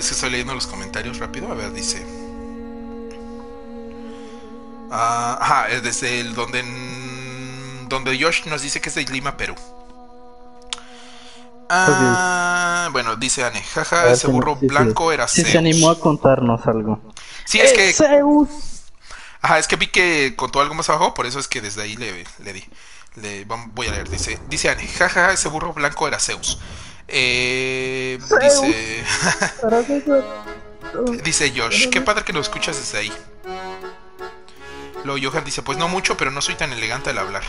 es que estoy leyendo los comentarios rápido. A ver, dice. Ah, ajá, es desde el donde donde Josh nos dice que es de Lima, Perú. Ah, bueno, dice Anne, jaja, ese burro blanco era Zeus. se animó a contarnos algo. Sí, es que... Zeus. Ajá, es que vi que contó algo más abajo, por eso es que desde ahí le, le di. Le, voy a leer, dice, dice Anne, jaja, ese burro blanco era Zeus. Eh, dice... dice Josh, qué padre que lo escuchas desde ahí. Luego Johan dice, pues no mucho, pero no soy tan elegante al hablar.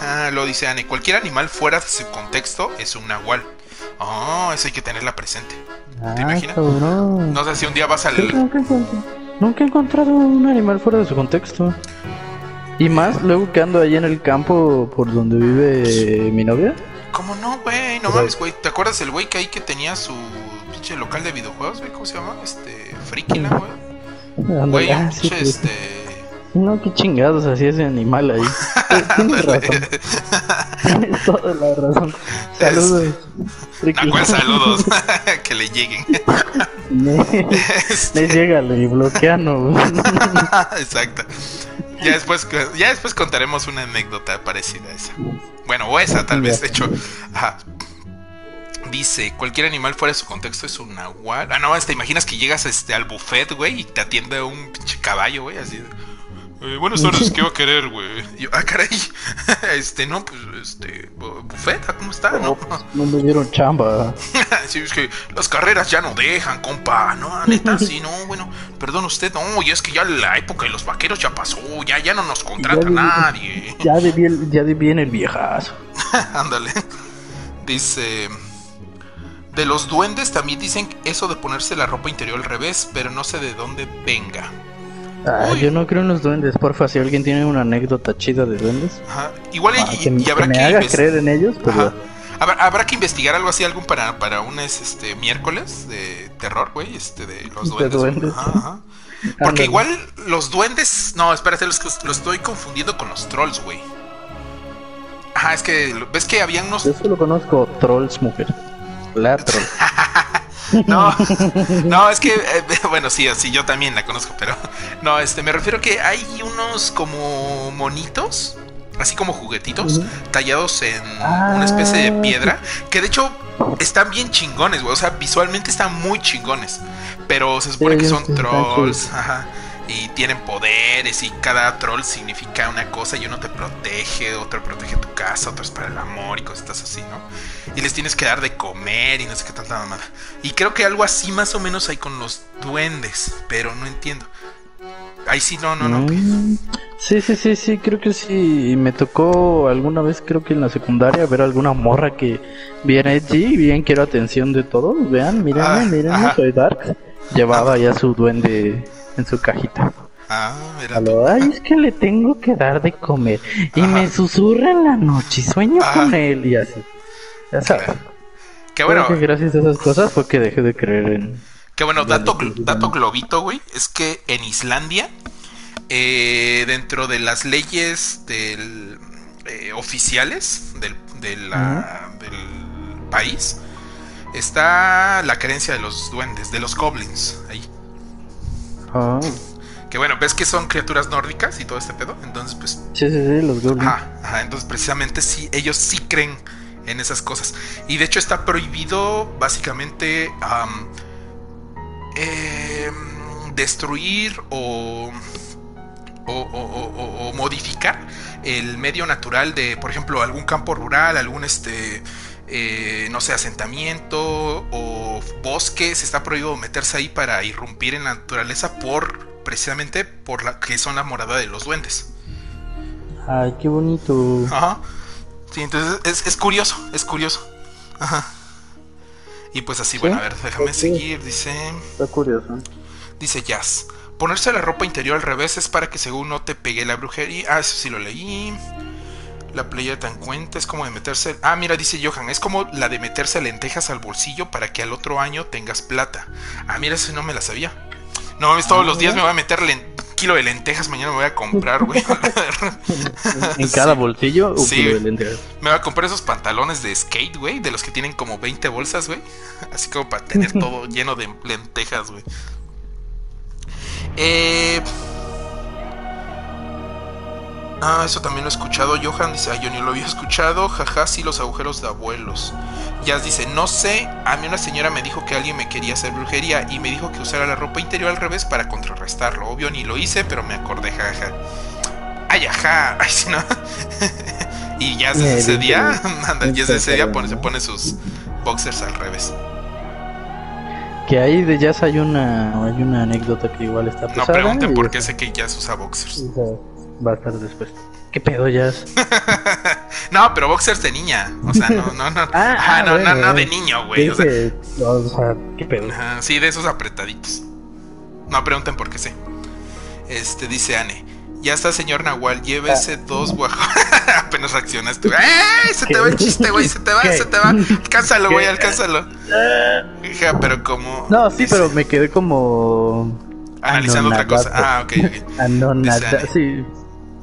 Ah, lo dice Anne. Cualquier animal fuera de su contexto es un nahual. Oh, eso hay que tenerla presente. ¿Te ah, imaginas? No sé si un día vas al. Nunca he, encontrado un animal fuera de su contexto. Y más luego que ando ahí en el campo por donde vive mi novia. ¿Cómo no, güey? No mames, güey. ¿Te acuerdas del güey que ahí que tenía su pinche local de videojuegos, güey? ¿Cómo se llama? Este. Friki, ¿no, güey? Güey, ah, pinche, este no, qué chingados hacía ese animal ahí. Tienes razón. Tienes toda la razón. Saludos. ¿A cuál saludos? que le lleguen. Le, este... llega y bloqueano. Exacto. Ya después, ya después contaremos una anécdota parecida a esa. Bueno, o esa tal vez. De hecho, ajá. Dice, cualquier animal fuera de su contexto es un nahual. Ah, no, te imaginas que llegas este, al buffet, güey, y te atiende un pinche caballo, güey, así. Eh, buenas tardes, ¿qué va a querer, güey? ah, caray. Este, no, pues, este, bufeta, ¿cómo está? No, pues, no me dieron chamba. sí, es que las carreras ya no dejan, compa. No, neta, sí, no, bueno, perdón usted, no, y es que ya la época de los vaqueros ya pasó, ya, ya no nos contrata nadie. Ya de bien, ya de bien el viejazo. Ándale. Dice. De los duendes también dicen eso de ponerse la ropa interior al revés, pero no sé de dónde venga. Ah, yo no creo en los duendes, porfa. Si alguien tiene una anécdota chida de duendes, igual y, ah, habrá que, me haga creer en ellos. Pues ¿Habrá, que investigar algo así, algún para, para un este, miércoles de terror, güey, este, de los duendes. Porque igual los duendes. No, espérate, los, los estoy confundiendo con los trolls, güey. Ajá, es que. ¿Ves que habían unos. Yo solo conozco trolls, mujer. La troll. No, no, es que, eh, bueno, sí, sí, yo también la conozco, pero no, este, me refiero que hay unos como monitos, así como juguetitos, tallados en una especie de ah, piedra, que de hecho están bien chingones, güey, o sea, visualmente están muy chingones, pero se supone que son trolls, ajá y tienen poderes y cada troll significa una cosa y uno te protege, otro protege tu casa, otro es para el amor y cosas así, ¿no? Y les tienes que dar de comer y no sé qué tanta mamada. Y creo que algo así más o menos hay con los duendes, pero no entiendo. Ahí sí, no, no, no. Mm, sí, sí, sí, sí, creo que sí. Me tocó alguna vez, creo que en la secundaria, ver alguna morra que viene allí, bien quiero atención de todos. Vean, miren, ah, miren, soy Dark. Llevaba ya su duende en su cajita. Ah, mira. Ay, es que le tengo que dar de comer. Y me susurra en la noche sueño con él y así. Ya sabes. Qué bueno. que gracias a esas cosas fue que dejé de creer en. Qué bueno, dato, dato globito, güey. Es que en Islandia, eh, dentro de las leyes del, eh, oficiales del, del país, está la creencia de los duendes, de los goblins. Ahí. Que bueno, ves que son criaturas nórdicas y todo este pedo. Entonces, pues. Sí, sí, sí, los goblins. Ajá, entonces, precisamente sí, ellos sí creen en esas cosas. Y de hecho, está prohibido, básicamente, em, destruir o o, modificar el medio natural de, por ejemplo, algún campo rural, algún este eh, no sé, asentamiento o bosques, está prohibido meterse ahí para irrumpir en la naturaleza por precisamente por la que son la morada de los duendes. Ay, qué bonito. Ajá. Sí, entonces es, curioso, es curioso. Ajá. Y pues así, bueno, a ver, déjame seguir, dice... Está curioso. Dice Jazz. Ponerse la ropa interior al revés es para que según no te pegue la brujería. Ah, eso sí lo leí. La playa tan cuenta es como de meterse. Ah, mira, dice Johan, es como la de meterse lentejas al bolsillo para que al otro año tengas plata. Ah, mira, eso no me la sabía. No, es todos los días me voy a meter un kilo de lentejas, mañana me voy a comprar, güey. En cada bolsillo, sí, Me voy a comprar esos pantalones de skate, güey, de los que tienen como 20 bolsas, güey. Así como para tener todo lleno de lentejas, güey. Eh... Ah, eso también lo he escuchado. Johan dice, ah, yo ni lo había escuchado. Jaja, sí, los agujeros de abuelos. Jazz dice, no sé, a mí una señora me dijo que alguien me quería hacer brujería y me dijo que usara la ropa interior al revés para contrarrestarlo. Obvio ni lo hice, pero me acordé, jaja. Ay, ajá, ay, si no. y ya desde ese día, anda, ya desde ese día pone, se pone sus boxers al revés. Que ahí de Jazz hay una, hay una anécdota que igual está pesada. No pregunten por qué sé que Jazz usa boxers. Va a estar después. ¿Qué pedo, Jazz? no, pero boxers de niña. O sea, no, no, no. ah, ah no, no, no, de niño, güey. O sea, o sea, ¿qué pedo? sí, de esos apretaditos. No pregunten por qué sé. Este, dice Anne. Ya está, señor Nahual, llévese ah. dos guajos. Apenas reaccionaste. ¡Eh! Se te va el chiste, güey. Se te va, se te va. Alcánzalo, güey, alcánzalo. Hija, pero como. No, sí, pero me quedé como. Analizando otra cosa. Ah, ok, ok. sí.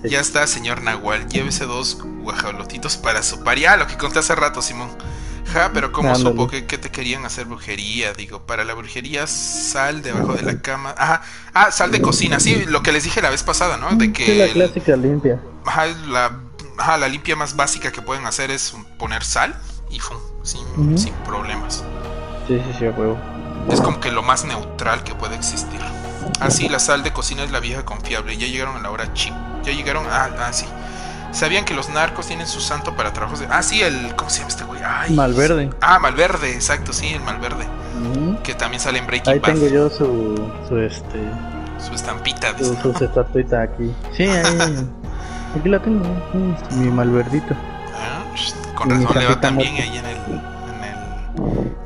Ya está, señor Nahual, llévese dos guajolotitos para su paria. Ah, lo que conté hace rato, Simón. Ja, pero ¿cómo supo que, te querían hacer brujería? Digo, para la brujería, sal debajo de la cama. Ajá, ah, sal de cocina, sí, lo que les dije la vez pasada, ¿no? De que. la clásica limpia. Ajá, la, ajá, la limpia más básica que pueden hacer es poner sal y fum, sin, sin problemas. Sí, sí, sí, a huevo. Es como que lo más neutral que puede existir. Ah, sí, la sal de cocina es la vieja confiable. Ya llegaron a la hora chip. Ya llegaron. Ah, ah, sí. ¿Sabían que los narcos tienen su santo para trabajos de.? Ah, sí, el. ¿Cómo se llama este güey? Ay, Malverde. Ah, Malverde, exacto, sí, el Malverde. Que también sale en Breaking Ahí tengo yo su. Su este. Su estampita. Su, su estatuita aquí. Sí, ahí. aquí la tengo. Mi Malverdito. Ah, con razón le va también ahí en el.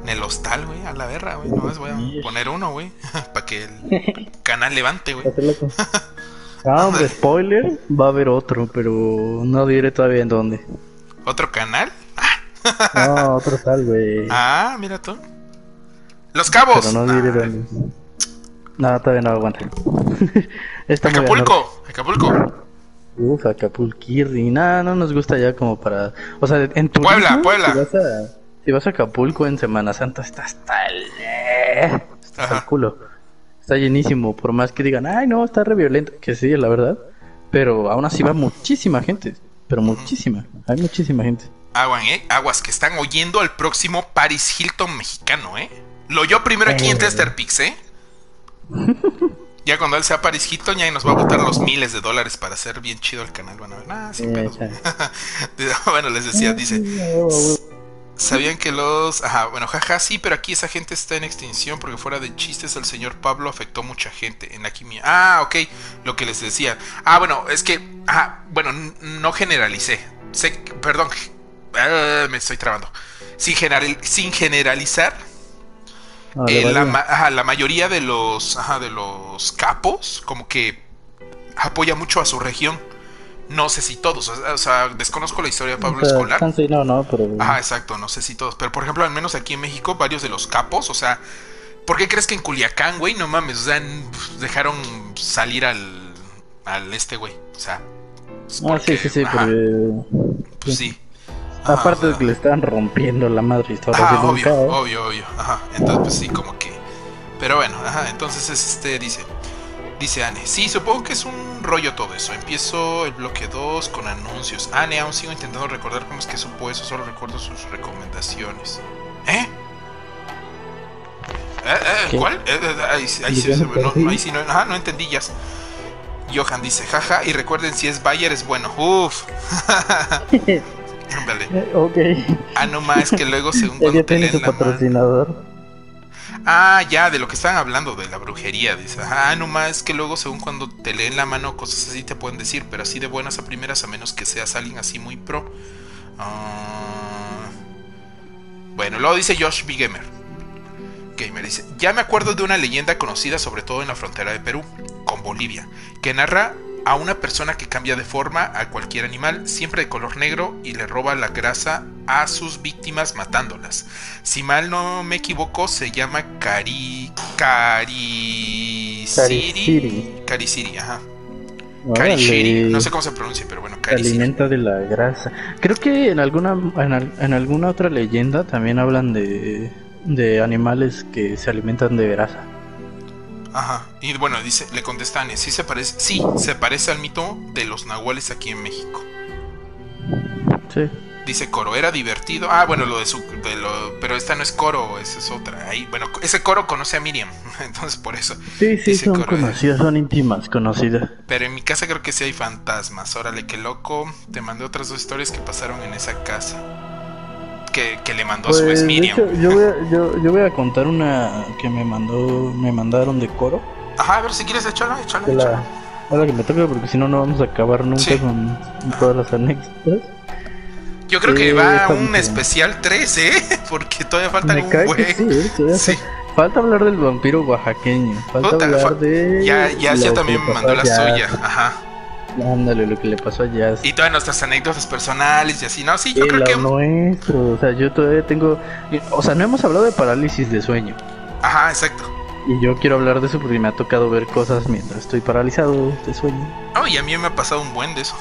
En el, hostal, güey, a la verra, güey. No más voy a poner uno, güey. para que el canal levante, güey. Ah, hombre, spoiler, va a haber otro, pero no diré todavía en dónde. ¿Otro canal? no, otro tal, güey. Ah, mira tú. Los cabos. Pero no diré ah. dónde. No, todavía no aguanta. Acapulco, Acapulco. Uf, Acapulquirri. Nada, no nos gusta ya como para. O sea, en tu. Puebla, Puebla. Si vas, a, a Acapulco en Semana Santa, está hasta el. Está hasta el culo está llenísimo, por más que digan, ay, no, está re violento, que sí, la verdad. Pero aún así va muchísima gente, pero muchísima, hay muchísima gente. Aguas, ¿eh? Aguas, que están oyendo al próximo Paris Hilton mexicano, ¿eh? Lo yo primero aquí en Tester Pix, ¿eh? ya cuando él sea Paris Hilton, ya nos va a botar los miles de dólares para hacer bien chido el canal. Bueno, nada, sin pedos. bueno, les decía, dice. ¿Sabían que los... Ajá, bueno, jaja, sí, pero aquí esa gente está en extinción porque fuera de chistes el señor Pablo afectó mucha gente en la quimia. Ah, ok, lo que les decía. Ah, bueno, es que... Ajá, bueno, no generalicé. Sé, perdón, ah, me estoy trabando. Sin, sin generalizar, eh, la, ajá, la, mayoría de los, ajá, de los capos como que apoya mucho a su región. No sé si todos, o sea, desconozco la historia de Pablo Escolar. no, no, pero... Ah, exacto, no sé si todos. Pero por ejemplo, al menos aquí en México, varios de los capos, o sea, ¿por qué crees que en Culiacán, güey, no mames, o sea, dejaron salir al, al este, güey? O sea... ah, sí, sí, sí, porque... Pues sí. Aparte de que le están rompiendo la madre historia. Ah, obvio, obvio, obvio. Ajá, entonces pues sí, como que... Pero bueno, ajá, entonces este dice... Dice Anne, sí, supongo que es un rollo todo eso. Empiezo el bloque 2 con anuncios. Anne, aún sigo intentando recordar cómo es que supo eso, solo recuerdo sus recomendaciones. ¿Eh? ¿Eh? eh ¿Cuál? Eh, eh, ahí, sí, no, ahí sí no, ajá, no entendí ya. Johan dice, jaja, y recuerden si es Bayer es bueno. Uf. Ándale. Ok. Ah, no más que luego según cuando te leen la patrocinador. Ah, ya, de lo que estaban hablando, de la brujería. Dice, ah, nomás que luego, según cuando te leen la mano, cosas así te pueden decir, pero así de buenas a primeras, a menos que seas alguien así muy pro. Ah, bueno, luego dice Josh B. Gamer. Gamer dice: Ya me acuerdo de una leyenda conocida, sobre todo en la frontera de Perú, con Bolivia, que narra a una persona que cambia de forma a cualquier animal, siempre de color negro, y le roba la grasa a sus víctimas matándolas. Si mal no me equivoco, se llama Cari... Cari... Cari Cari ajá. No sé cómo se pronuncia, pero bueno, Se alimenta de la grasa. Creo que en alguna en, alguna otra leyenda también hablan de, de animales que se alimentan de grasa. Ajá. Y bueno, dice, le contestan, sí se parece, sí, se parece al mito de los nahuales aquí en México. Sí. Dice coro, era divertido. Ah, bueno, lo de su. pero esta no es coro, esa es otra. Ahí, bueno, ese coro conoce a Miriam, entonces por eso. Sí, sí, son conocidas, son íntimas, conocidas. Pero en mi casa creo que sí hay fantasmas. Órale, qué loco. Te mandé otras dos historias que pasaron en esa casa. Que, le mandó su pues, Miriam. yo, voy a, yo, voy a contar una que me mandó me mandaron de coro. Ajá, a ver si quieres echarla, echarla. Ahora que me toca, porque si no, no vamos a acabar nunca con todas las anécdotas. Yo creo que va a un especial 3, ¿eh? Porque todavía falta un güey. Sí, Falta hablar del vampiro oaxaqueño. Falta hablar de. Ya, ya, ya también me mandó la suya. Ajá. Ándale, lo que le pasó a Jazz. Y todas nuestras anécdotas personales y así, ¿no? Sí, yo creo que. nuestro, o sea, yo todavía tengo. O sea, no hemos hablado de parálisis de sueño. Ajá, exacto. Y yo quiero hablar de eso porque me ha tocado ver cosas mientras estoy paralizado de sueño. Oh, y a mí me ha pasado un buen de eso.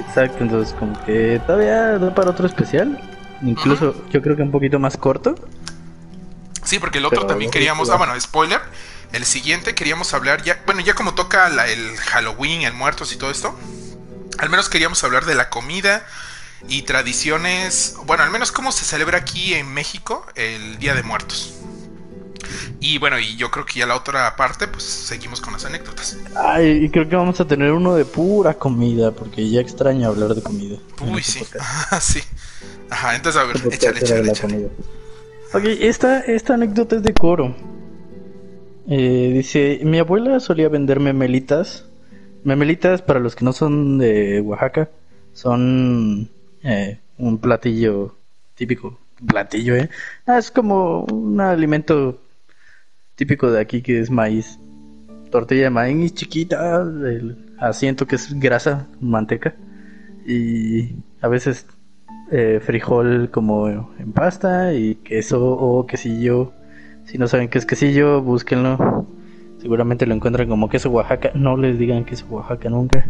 Exacto, entonces como que todavía da para otro especial. Incluso yo creo que un poquito más corto. Sí, porque el otro también queríamos, ah, bueno, spoiler, el siguiente queríamos hablar ya, bueno, ya como toca el Halloween, el muertos y todo esto, al menos queríamos hablar de la comida y tradiciones, bueno, al menos cómo se celebra aquí en México el Día de Muertos. Y bueno, y yo creo que ya la otra parte, pues seguimos con las anécdotas. Ay, y creo que vamos a tener uno de pura comida, porque ya extraño hablar de comida. Uy, sí. sí. Ajá, entonces a ver, échale, échale, échale. Ok, esta, esta anécdota es de coro. Eh, dice, mi abuela solía vender memelitas. Memelitas, para los que no son de Oaxaca, son eh, un platillo típico. Platillo, ¿eh? Ah, es como un alimento típico de aquí que es maíz. Tortilla de maíz chiquita, el asiento que es grasa, manteca. Y a veces eh, frijol como en pasta y queso o quesillo. Si no saben qué es quesillo, búsquenlo. Seguramente lo encuentran como queso Oaxaca. No les digan queso Oaxaca nunca.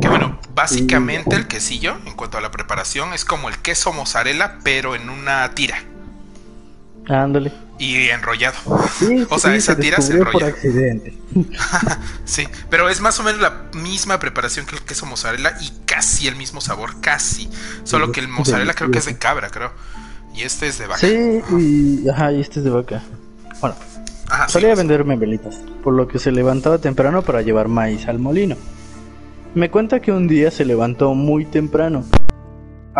Que bueno, básicamente el quesillo, en cuanto a la preparación, es como el queso mozzarella, pero en una tira. Ándale y enrollado. o sea, esa tira se enrolla. por accidente. sí, pero es más o menos la misma preparación que el queso mozzarella y casi el mismo sabor, casi. Solo que el mozzarella creo que es de cabra, creo. Y este es de vaca. Sí, y, ajá, y este es de vaca. Bueno, solía venderme velitas, por lo que se levantaba temprano para llevar maíz al molino. Me cuenta que un día se levantó muy temprano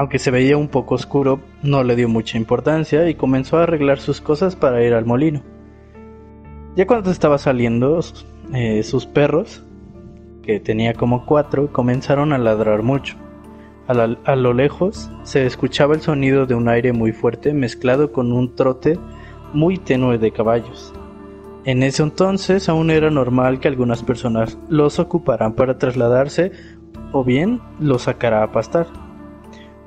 aunque se veía un poco oscuro, no le dio mucha importancia y comenzó a arreglar sus cosas para ir al molino. Ya cuando estaba saliendo, eh, sus perros, que tenía como cuatro, comenzaron a ladrar mucho. A, lo lejos se escuchaba el sonido de un aire muy fuerte mezclado con un trote muy tenue de caballos. En ese entonces aún era normal que algunas personas los ocuparan para trasladarse o bien los sacara a pastar.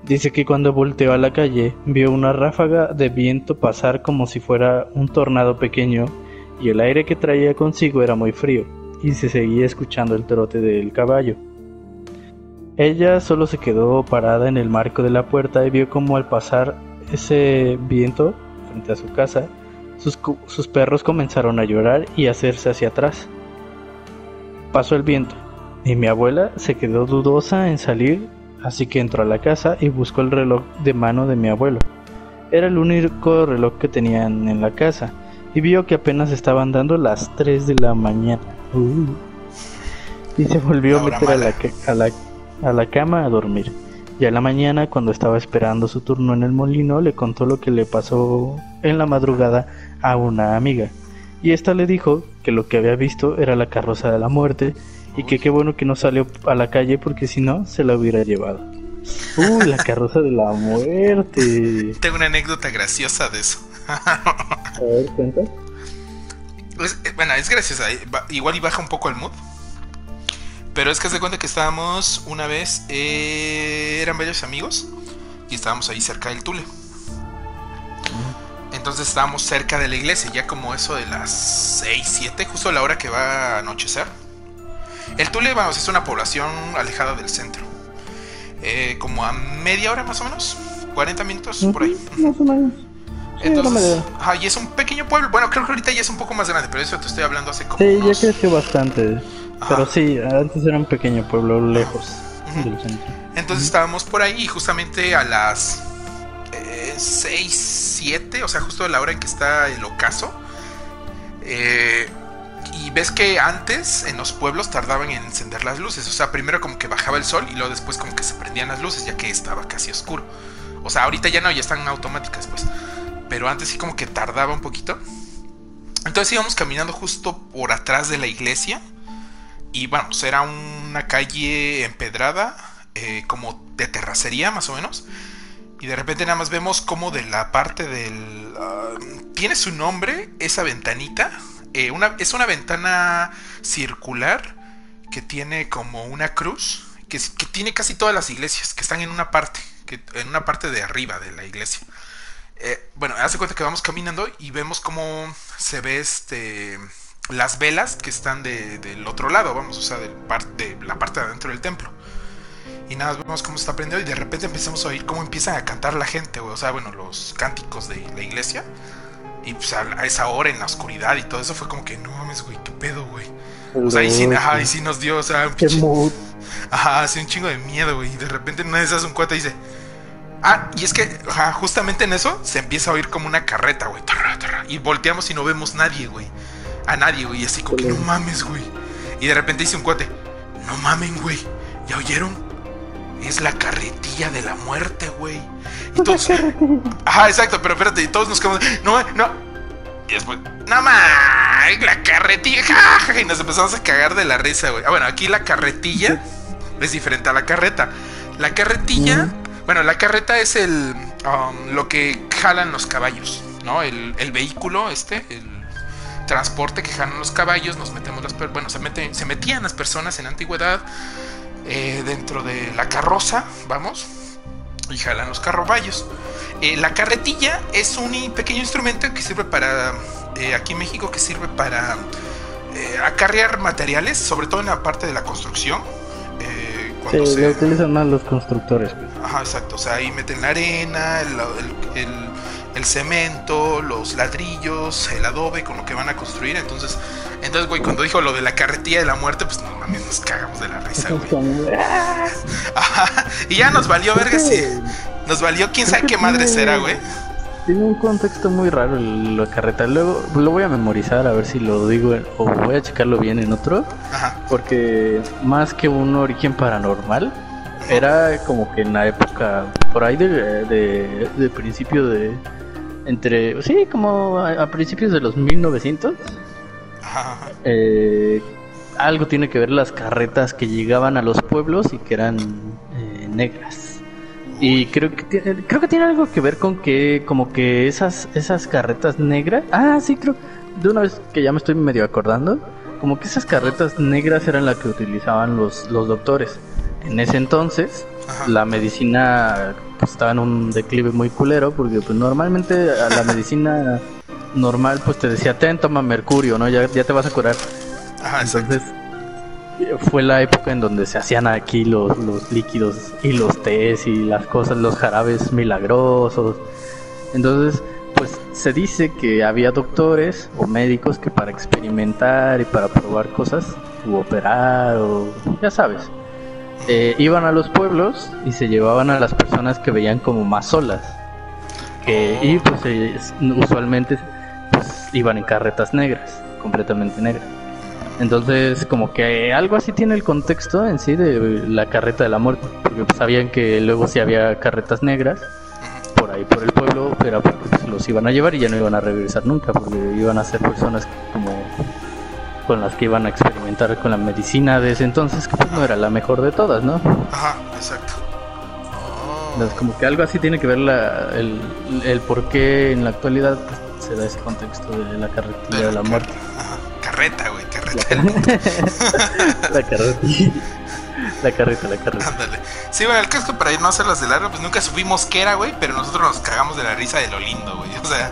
Dice que cuando volteó a la calle vio una ráfaga de viento pasar como si fuera un tornado pequeño y el aire que traía consigo era muy frío y se seguía escuchando el trote del caballo. Ella solo se quedó parada en el marco de la puerta y vio como al pasar ese viento frente a su casa, sus, sus perros comenzaron a llorar y a hacerse hacia atrás. Pasó el viento y mi abuela se quedó dudosa en salir así que entró a la casa y buscó el reloj de mano de mi abuelo. Era el único reloj que tenían en la casa y vio que apenas estaban dando las 3 de la mañana. Uh. Y se volvió a meter a la, a, la, a la cama a dormir. Y a la mañana, cuando estaba esperando su turno en el molino, le contó lo que le pasó en la madrugada a una amiga. Y esta le dijo que lo que había visto era la carroza de la muerte y que qué bueno que no salió a la calle porque si no se la hubiera llevado. Uy, la carroza de la muerte. Tengo una anécdota graciosa de eso. a ver, cuenta. Pues, eh, bueno, es graciosa. Eh, igual y baja un poco el mood. Pero es que se cuenta que estábamos una vez. Eh, eran varios amigos. Y estábamos ahí cerca del Tule. Entonces estábamos cerca de la iglesia, ya como eso de las 6, 7, justo a la hora que va a anochecer. El Tule, vamos, es una población alejada del centro. Eh, como a media hora más o menos, 40 minutos por ahí. Más o menos. Entonces, y es un pequeño pueblo. Bueno, creo que ahorita ya es un poco más grande, pero eso te estoy hablando hace como. Sí, ya creció bastante. Pero sí, antes era un pequeño pueblo lejos del centro. Entonces estábamos por ahí y justamente a las 6, eh, 7, o sea, justo a la hora en que está el ocaso. Eh, y ves que antes en los pueblos tardaban en encender las luces. O sea, primero como que bajaba el sol y luego después como que se prendían las luces ya que estaba casi oscuro. O sea, ahorita ya no, ya están automáticas pues. Pero antes sí como que tardaba un poquito. Entonces íbamos caminando justo por atrás de la iglesia. Y bueno, pues era una calle empedrada, eh, como de terracería más o menos. Y de repente nada más vemos como de la parte del... Ah, tiene su nombre, esa ventanita. Eh, es una ventana circular que tiene como una cruz. Que, tiene casi todas las iglesias, que están en una parte, que, en una parte de arriba de la iglesia. Eh, bueno, hace cuenta que vamos caminando y vemos cómo se ve este las velas que están del otro lado, vamos, o sea, de, de la parte de adentro del templo. Y nada, vemos cómo está prendido y de repente empezamos a oír cómo empiezan a cantar la gente, O sea, bueno, los cánticos de la iglesia. Y pues a, esa hora en la oscuridad y todo eso fue como que, no mames, güey, qué pedo, güey. O sea, ahí sí, ajá, ahí sí nos dio, o sea, un pinche, Ajá, sí, un chingo de miedo, güey. Y de repente una de esas un cuate dice, Ah, y es que ajá, justamente en eso se empieza a oír como una carreta, güey. Y volteamos y no vemos nadie, güey. A nadie, güey. Y así como que no mames, güey. Y de repente dice un cuate, no mamen, güey. ¿Ya oyeron? Es la carretilla de la muerte, güey. Y todos. Ajá, exacto, pero espérate, y todos nos quedamos. No, no. Y después, no mames, la carretilla. Y nos empezamos a cagar de la risa, güey. Ah, bueno, aquí la carretilla es diferente a la carreta. La carretilla. Bueno, la carreta es el. Um, lo que jalan los caballos, ¿no? El, el vehículo, este, el transporte que jalan los caballos, nos metemos las bueno, se, se metían las personas en antigüedad eh, dentro de la carroza, vamos, y jalan los carroballos. Eh, la carretilla es un pequeño instrumento que sirve para, eh, aquí en México, que sirve para acarrear materiales, sobre todo en la parte de la construcción. cuando se... utilizan más los constructores. Ajá, exacto. O sea, ahí meten la arena, el, el cemento, los ladrillos, el adobe con lo que van a construir. Entonces, entonces, güey, cuando dijo lo de la carretilla de la muerte, pues no mames, nos cagamos de la risa, güey. y ya nos valió verga si. Nos valió quién sabe qué madre será, güey. Tiene un contexto muy raro la carreta. Luego lo voy a memorizar a ver si lo digo o voy a checarlo bien en otro. Ajá. Porque más que un origen paranormal, era como que en la época por ahí de, de, de principio de entre, sí, como a, principios de los 1900. Eh, algo tiene que ver las carretas que llegaban a los pueblos y que eran eh, negras. Y creo que tiene, creo que tiene algo que ver con que como que esas esas carretas negras, ah, sí, creo de una vez que ya me estoy medio acordando, como que esas carretas negras eran las que utilizaban los los doctores. En ese entonces la medicina pues, estaba en un declive muy culero porque pues normalmente a la medicina normal pues te decía ten toma mercurio no ya, ya te vas a curar. Entonces fue la época en donde se hacían aquí los, los líquidos y los tés y las cosas los jarabes milagrosos. Entonces pues se dice que había doctores o médicos que para experimentar y para probar cosas o operar o ya sabes eh, iban a los pueblos y se llevaban a las personas que veían como más solas. y pues usualmente pues, iban en carretas negras, completamente negras. Entonces, como que algo así tiene el contexto en sí de la carreta de la muerte, porque pues, sabían que luego si había carretas negras por ahí por el pueblo, pero pues, los iban a llevar y ya no iban a regresar nunca, porque iban a ser personas como con las que iban a experimentar con la medicina de ese entonces, que pues no era la mejor de todas, ¿no? Ajá, exacto. Entonces, como que algo así tiene que ver la, el, el por qué en la actualidad pues, se da ese contexto de la carretilla de, la muerte. Ajá. Carreta, güey, carreta. La, la carretilla. La carreta, la carreta. Ándale. Sí, bueno, el que para ir no hacerlas de largo, pues nunca supimos qué era, güey, pero nosotros nos cagamos de la risa de lo lindo, güey. O sea,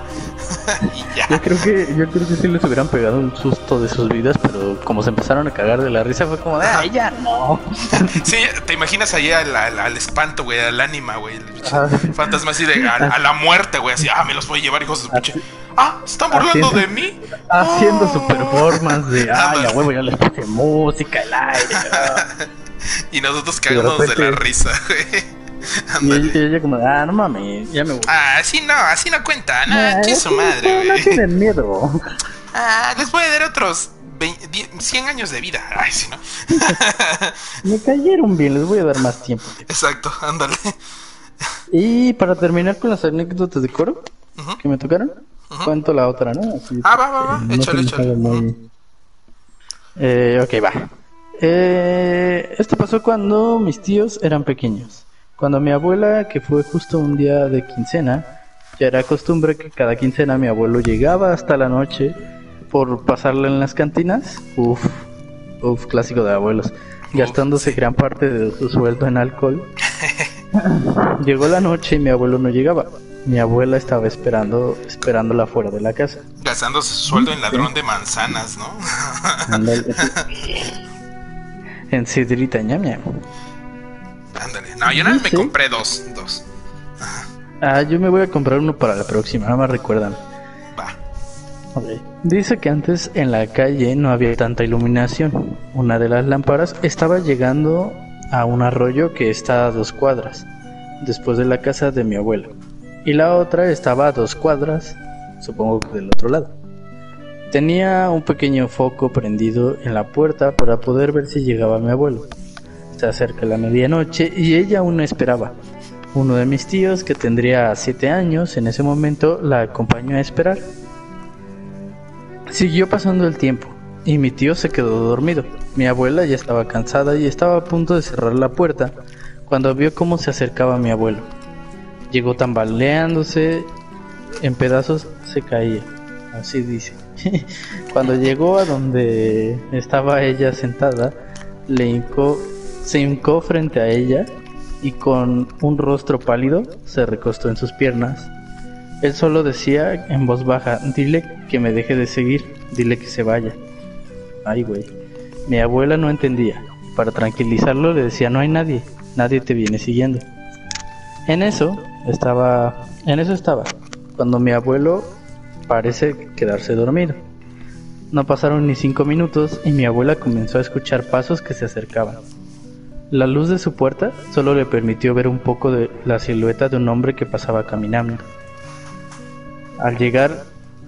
y ya. Yo creo que, yo creo que sí les hubieran pegado un susto de sus vidas, pero como se empezaron a cagar de la risa fue como de, ay, ya no. Sí, te imaginas ahí al, al, al espanto, güey, al ánima, güey. El fantasma así de a, a, la muerte, güey, así, ah, me los voy a llevar, hijos de pinche. Ah, ¿están burlando haciendo, de mí? Haciendo Oh. su performance de, ay, a huevo, ya les puse música, el aire. y nosotros cagamos de, repente- la risa, güey. Y ella, ella como, ah, no mames, ya me voy. Ah, así no, así no cuenta. No, Ah, que sí, su madre, no, no tienen miedo. Ah, les voy a dar otros 20 die- 100 años de vida. Ay, sí, ¿no? Me cayeron bien, les voy a dar más tiempo. Exacto, ándale. Y para terminar con las anécdotas de coro Ujú. que me tocaron, Ujú. cuento la otra, ¿no? Así, Ah, va, va, va. no Échale, échale. muy- Eh, ok, va. Eh, esto pasó cuando mis tíos eran pequeños. Cuando mi abuela, que fue justo un día de quincena, ya era costumbre que cada quincena mi abuelo llegaba hasta la noche por pasarla en las cantinas. Uf, uf, clásico de abuelos. Gastándose gran parte de su sueldo en alcohol. Llegó la noche y mi abuelo no llegaba. Mi abuela estaba esperando, esperándola fuera de la casa. Gastándose su sueldo en ladrón de manzanas, ¿no? En sidrita ñam ñam. Ándale. No, yo nada más me compré dos. Dos. Ah, yo me voy a comprar uno para la próxima, no me recuerdan. Va. Dice que antes en la calle no había tanta iluminación. Una de las lámparas estaba llegando a un arroyo que está a dos cuadras, después de la casa de mi abuelo. Y la otra estaba a dos cuadras, supongo que del otro lado. Tenía un pequeño foco prendido en la puerta para poder ver si llegaba mi abuelo. Se acerca la medianoche y ella aún no esperaba. Uno de mis tíos, que tendría siete años en ese momento, la acompañó a esperar. Siguió pasando el tiempo y mi tío se quedó dormido. Mi abuela ya estaba cansada y estaba a punto de cerrar la puerta cuando vio cómo se acercaba mi abuelo. Llegó tambaleándose, en pedazos se caía, así dice. cuando llegó a donde estaba ella sentada, le hincó, se hincó frente a ella y con un rostro pálido se recostó en sus piernas él solo decía en voz baja, dile que me deje de seguir, dile que se vaya. Ay, güey. Mi abuela no entendía. Para tranquilizarlo le decía, no hay nadie, nadie te viene siguiendo. En eso estaba, en eso estaba, cuando mi abuelo parece quedarse dormido. No pasaron ni cinco minutos y mi abuela comenzó a escuchar pasos que se acercaban. La luz de su puerta solo le permitió ver un poco de la silueta de un hombre que pasaba caminando. Al llegar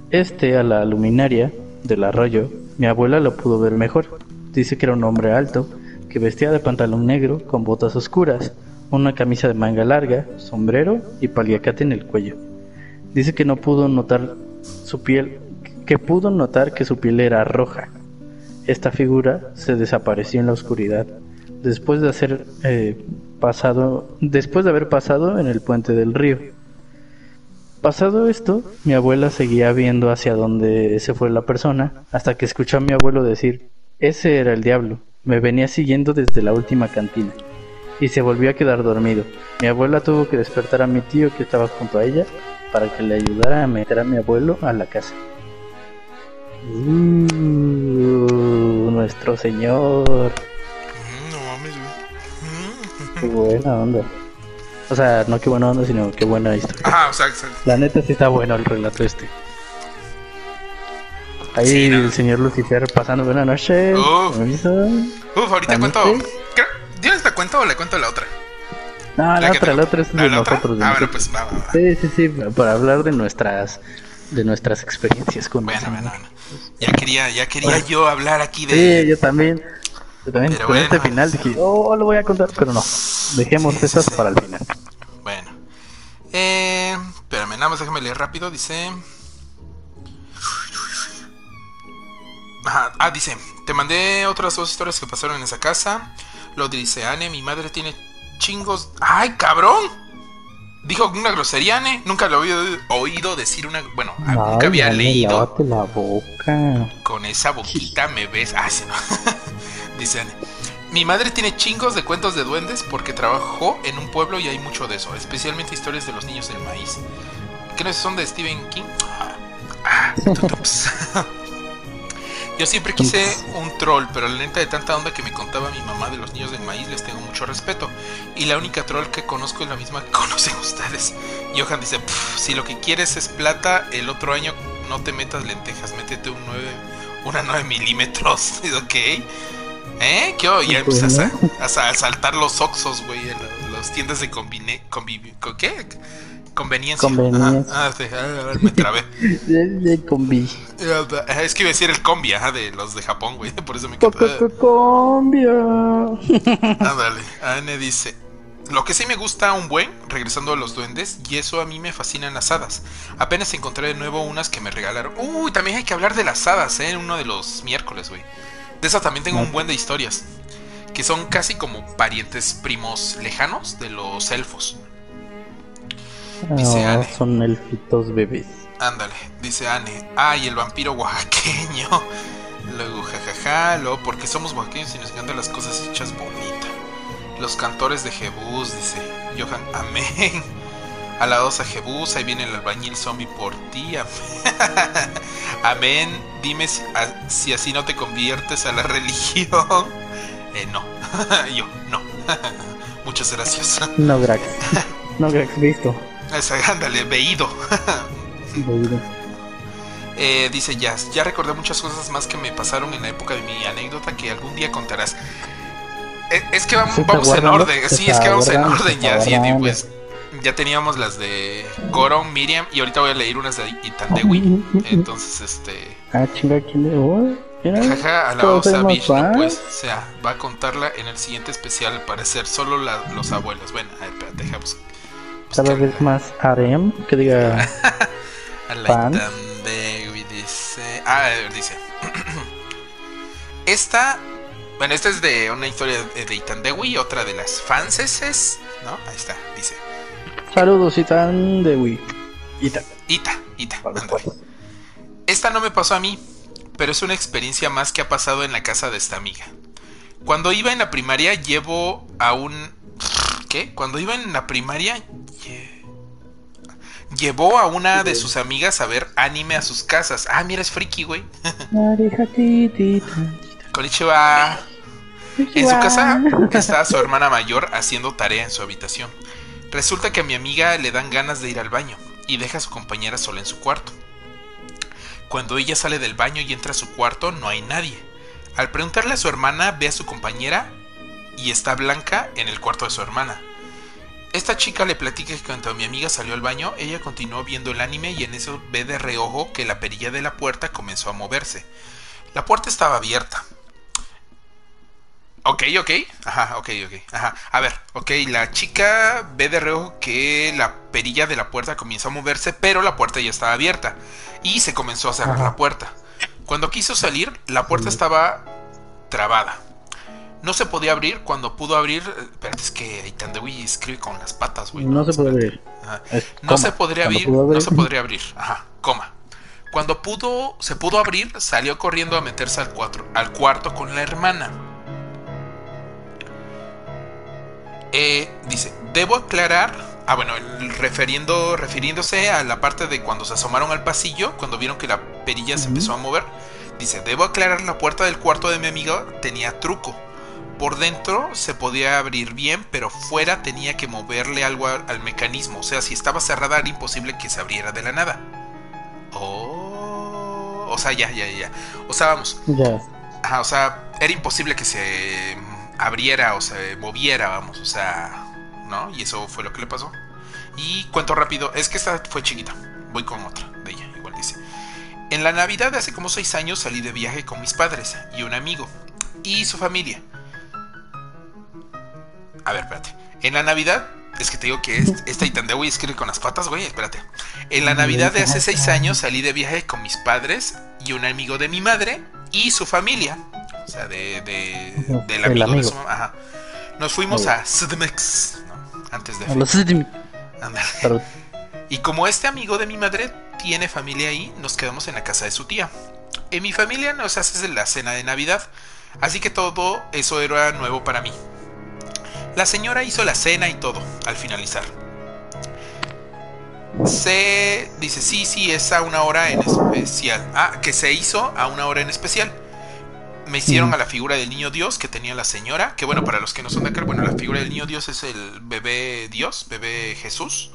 este a la luminaria del arroyo, mi abuela lo pudo ver mejor. Dice que era un hombre alto, que vestía de pantalón negro con botas oscuras, una camisa de manga larga, sombrero y paliacate en el cuello. Dice que no pudo notar su piel, que pudo notar que su piel era roja. Esta figura se desapareció en la oscuridad después de hacer eh, pasado, después de haber pasado en el puente del río. Pasado esto, mi abuela seguía viendo hacia donde se fue la persona hasta que escuchó a mi abuelo decir, ese era el diablo, me venía siguiendo desde la última cantina. Y se volvió a quedar dormido. Mi abuela tuvo que despertar a mi tío que estaba junto a ella para que le ayudara a meter a mi abuelo a la casa. Uh, nuestro señor. Qué buena onda. O sea, no qué buena onda, sino qué buena historia. Ajá, o sea, La neta sí está bueno el relato este. Ahí Sí, no. el señor Lucifer pasando buena noche. Uf. Uf, ahorita ¿La cuento. creo- ¿Tienes la cuento o le cuento la otra? No, la, otra, te- la otra es ¿La- de la nosotros. de Ah, bueno, pues va, va, va. Sí, sí, sí, para hablar de nuestras de nuestras experiencias con Bueno, bueno, bueno. Ya quería, ya quería yo hablar aquí de. Sí, yo también. Yo también. Pero Con este final dije, oh, lo voy a contar, pero no. Dejemos esas sí. para el final. Bueno. Eh, espérame, nada más déjame leer rápido. Dice. Ajá, ah, dice. Te mandé otras dos historias que pasaron en esa casa. Lo dice Anne, mi madre tiene chingos. ¡Ay, cabrón! Dijo una grosería, Anne. Nunca lo había oído decir una. Bueno, nunca había leído. la boca. Con esa boquita me ves. Ah, sí, no. Dice Anne. Mi madre tiene chingos de cuentos de duendes porque trabajó en un pueblo y hay mucho de eso, especialmente historias de los niños del maíz. ¿Qué no son de Stephen King? Ah, Yo siempre quise un troll, pero la neta de tanta onda que me contaba mi mamá de los niños del maíz les tengo mucho respeto. Y la única troll que conozco es la misma que conocen ustedes. Johan dice, si lo que quieres es plata, el otro año no te metas lentejas, métete un 9, una 9 milímetros. ok. ¿Eh? ¿Qué oye? Ya pues, a, saltar los oxos, güey, en las tiendas de combine, convivi, ¿qué? Conveniencia. Conveniencia. Ah, sí, ah, me trabé. de, combi. Es que iba a decir el combi, ajá, de los de Japón, güey. Por eso me quedé. Combia. Ándale. Anne dice: Lo que sí me gusta un buen, regresando a los duendes, y eso a mí me fascinan las hadas. Apenas encontré de nuevo unas que me regalaron. Uy, también hay que hablar de las hadas, ¿eh? En uno de los miércoles, güey. De esas también tengo un buen de historias. Que son casi como parientes primos lejanos de los elfos. Dice Anne. Son elfitos bebés. Ándale, dice Anne. Ay, el vampiro oaxaqueño. Luego, jajaja. Luego, porque somos oaxaqueños y nos encantan las cosas hechas bonitas. Los cantores de Jebús, dice Johan. Amén. A la osa Jebús, ahí viene el albañil zombie por ti. Amén. Dime si, así no te conviertes a la religión. Eh, no. Yo, no. Muchas gracias. No, Grax. No, Grax, listo. ándale, veído. Eh, dice Jazz, ya recordé muchas cosas más que me pasaron en la época de mi anécdota que algún día contarás. Eh, es, que vamos, en orden, sí, es que vamos en orden ya, sí, pues ya teníamos las de Goron, Miriam y ahorita voy a leer unas de Itandewi. Entonces, este... Ah, chinga, ¿quién Jaja, a la osa pues, o sea, va a contarla en el siguiente especial, al parecer, solo los abuelos. Bueno, espérate, dejamos cada vez más harem que diga fans. dice ah dice. Esta bueno esta es de una historia de Itandewi otra de las fanses no ahí está dice saludos Itandewi Ita Ita Ita esta no me pasó a mí pero es una experiencia más que ha pasado en la casa de esta amiga cuando iba en la primaria llevo a un ¿qué? cuando iba en la primaria Llevó a una de sus amigas a ver anime a sus casas. Ah, mira, es friki, güey. Konnichiwa. En su casa está su hermana mayor haciendo tarea en su habitación. Resulta que a mi amiga le dan ganas de ir al baño y deja a su compañera sola en su cuarto. Cuando ella sale del baño y entra a su cuarto no hay nadie. Al preguntarle a su hermana ve a su compañera y está Blanca en el cuarto de su hermana. Esta chica le platica que cuando mi amiga salió al baño, ella continuó viendo el anime y en eso ve de reojo que la perilla de la puerta comenzó a moverse. La puerta estaba abierta. Ok, ok. Ajá, ok, ok. Ajá. A ver, ok, la chica ve de reojo que la perilla de la puerta comenzó a moverse, pero la puerta ya estaba abierta. Y se comenzó a cerrar la puerta. Cuando quiso salir, la puerta estaba trabada no se podía abrir cuando pudo abrir. Espérate, es que Itandewi escribe con las patas, güey. No, se puede abrir. No se podría abrir, no se podría abrir. Ajá, coma. Cuando pudo, se pudo abrir, salió corriendo a meterse al, cuatro, al cuarto con la hermana. Eh, dice, debo aclarar. Ah, bueno, refiriendo, refiriéndose a la parte de cuando se asomaron al pasillo, cuando vieron que la perilla se empezó a mover. Dice, debo aclarar, la puerta del cuarto de mi amigo tenía truco por dentro se podía abrir bien, pero fuera tenía que moverle algo al, mecanismo. O sea, si estaba cerrada era imposible que se abriera de la nada. Oh, o sea, ya, ya, ya. O sea, vamos. Ya. Ajá, o sea, era imposible que se abriera o se moviera, vamos. O sea, ¿no? Y eso fue lo que le pasó. Y cuento rápido, es que esta fue chiquita. Voy con otra de ella, igual dice. En la Navidad de hace como seis años salí de viaje con mis padres y un amigo y su familia. A ver, espérate. En la Navidad, es que te digo que esta Itandewi escribe con las patas, güey, espérate. En la Navidad de hace seis años salí de viaje con mis padres y un amigo de mi madre y su familia. O sea, de, de del amigo, de su mamá. Ajá. Nos fuimos a Sudmex, ¿no? Antes de... Y como este amigo de mi madre tiene familia ahí, nos quedamos en la casa de su tía. En mi familia nos hace la cena de Navidad. Así que todo eso era nuevo para mí. La señora hizo la cena y todo al finalizar. Se dice, sí, sí, es a una hora en especial. Ah, que se hizo a una hora en especial. Me hicieron a la figura del niño Dios que tenía la señora. Que bueno, para los que no son de acá, bueno, la figura del niño Dios es el bebé Dios, bebé Jesús.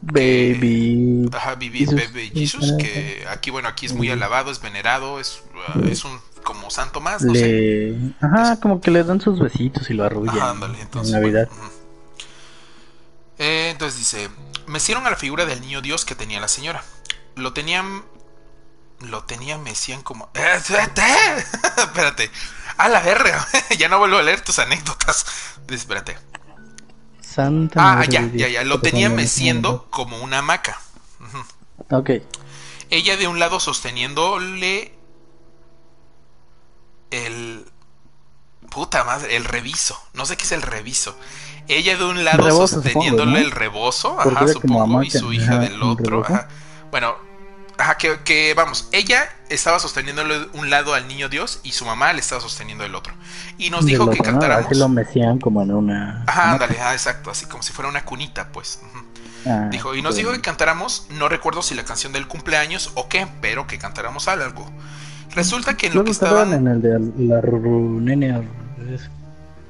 Baby. ajá, Baby Jesus. Que aquí, bueno, aquí es muy alabado, es venerado, es, uh, es un como santo más, no sé. Ajá, como que le dan sus besitos y lo arrullan. Ajá, ándale, entonces. En Navidad. eh, entonces dice: Me hicieron a la figura del niño Dios que tenía la señora. Lo tenían. Lo tenían, me decían como. Espérate. A la verga. ya no vuelvo a leer tus anécdotas. Espérate. Santa ah, ya, ya, ya. Lo tenían meciendo como una hamaca. Ok. Ella de un lado sosteniéndole el puta madre, el reviso. No sé qué es el reviso. Ella de un lado sosteniéndole el rebozo, ajá, supongo, y su hija del otro, ajá. Bueno, ajá, que, vamos, ella estaba sosteniéndole un lado al niño Dios y su mamá le estaba sosteniendo el otro. Y nos dijo que cantáramos. lo mecían como en una. Ajá, ándale, ah, exacto, así como si fuera una cunita, pues. Ah, dijo, y nos dijo que cantáramos, no recuerdo si la canción del cumpleaños o qué, pero que cantáramos algo. Resulta que en lo que estaban... en el de la nene.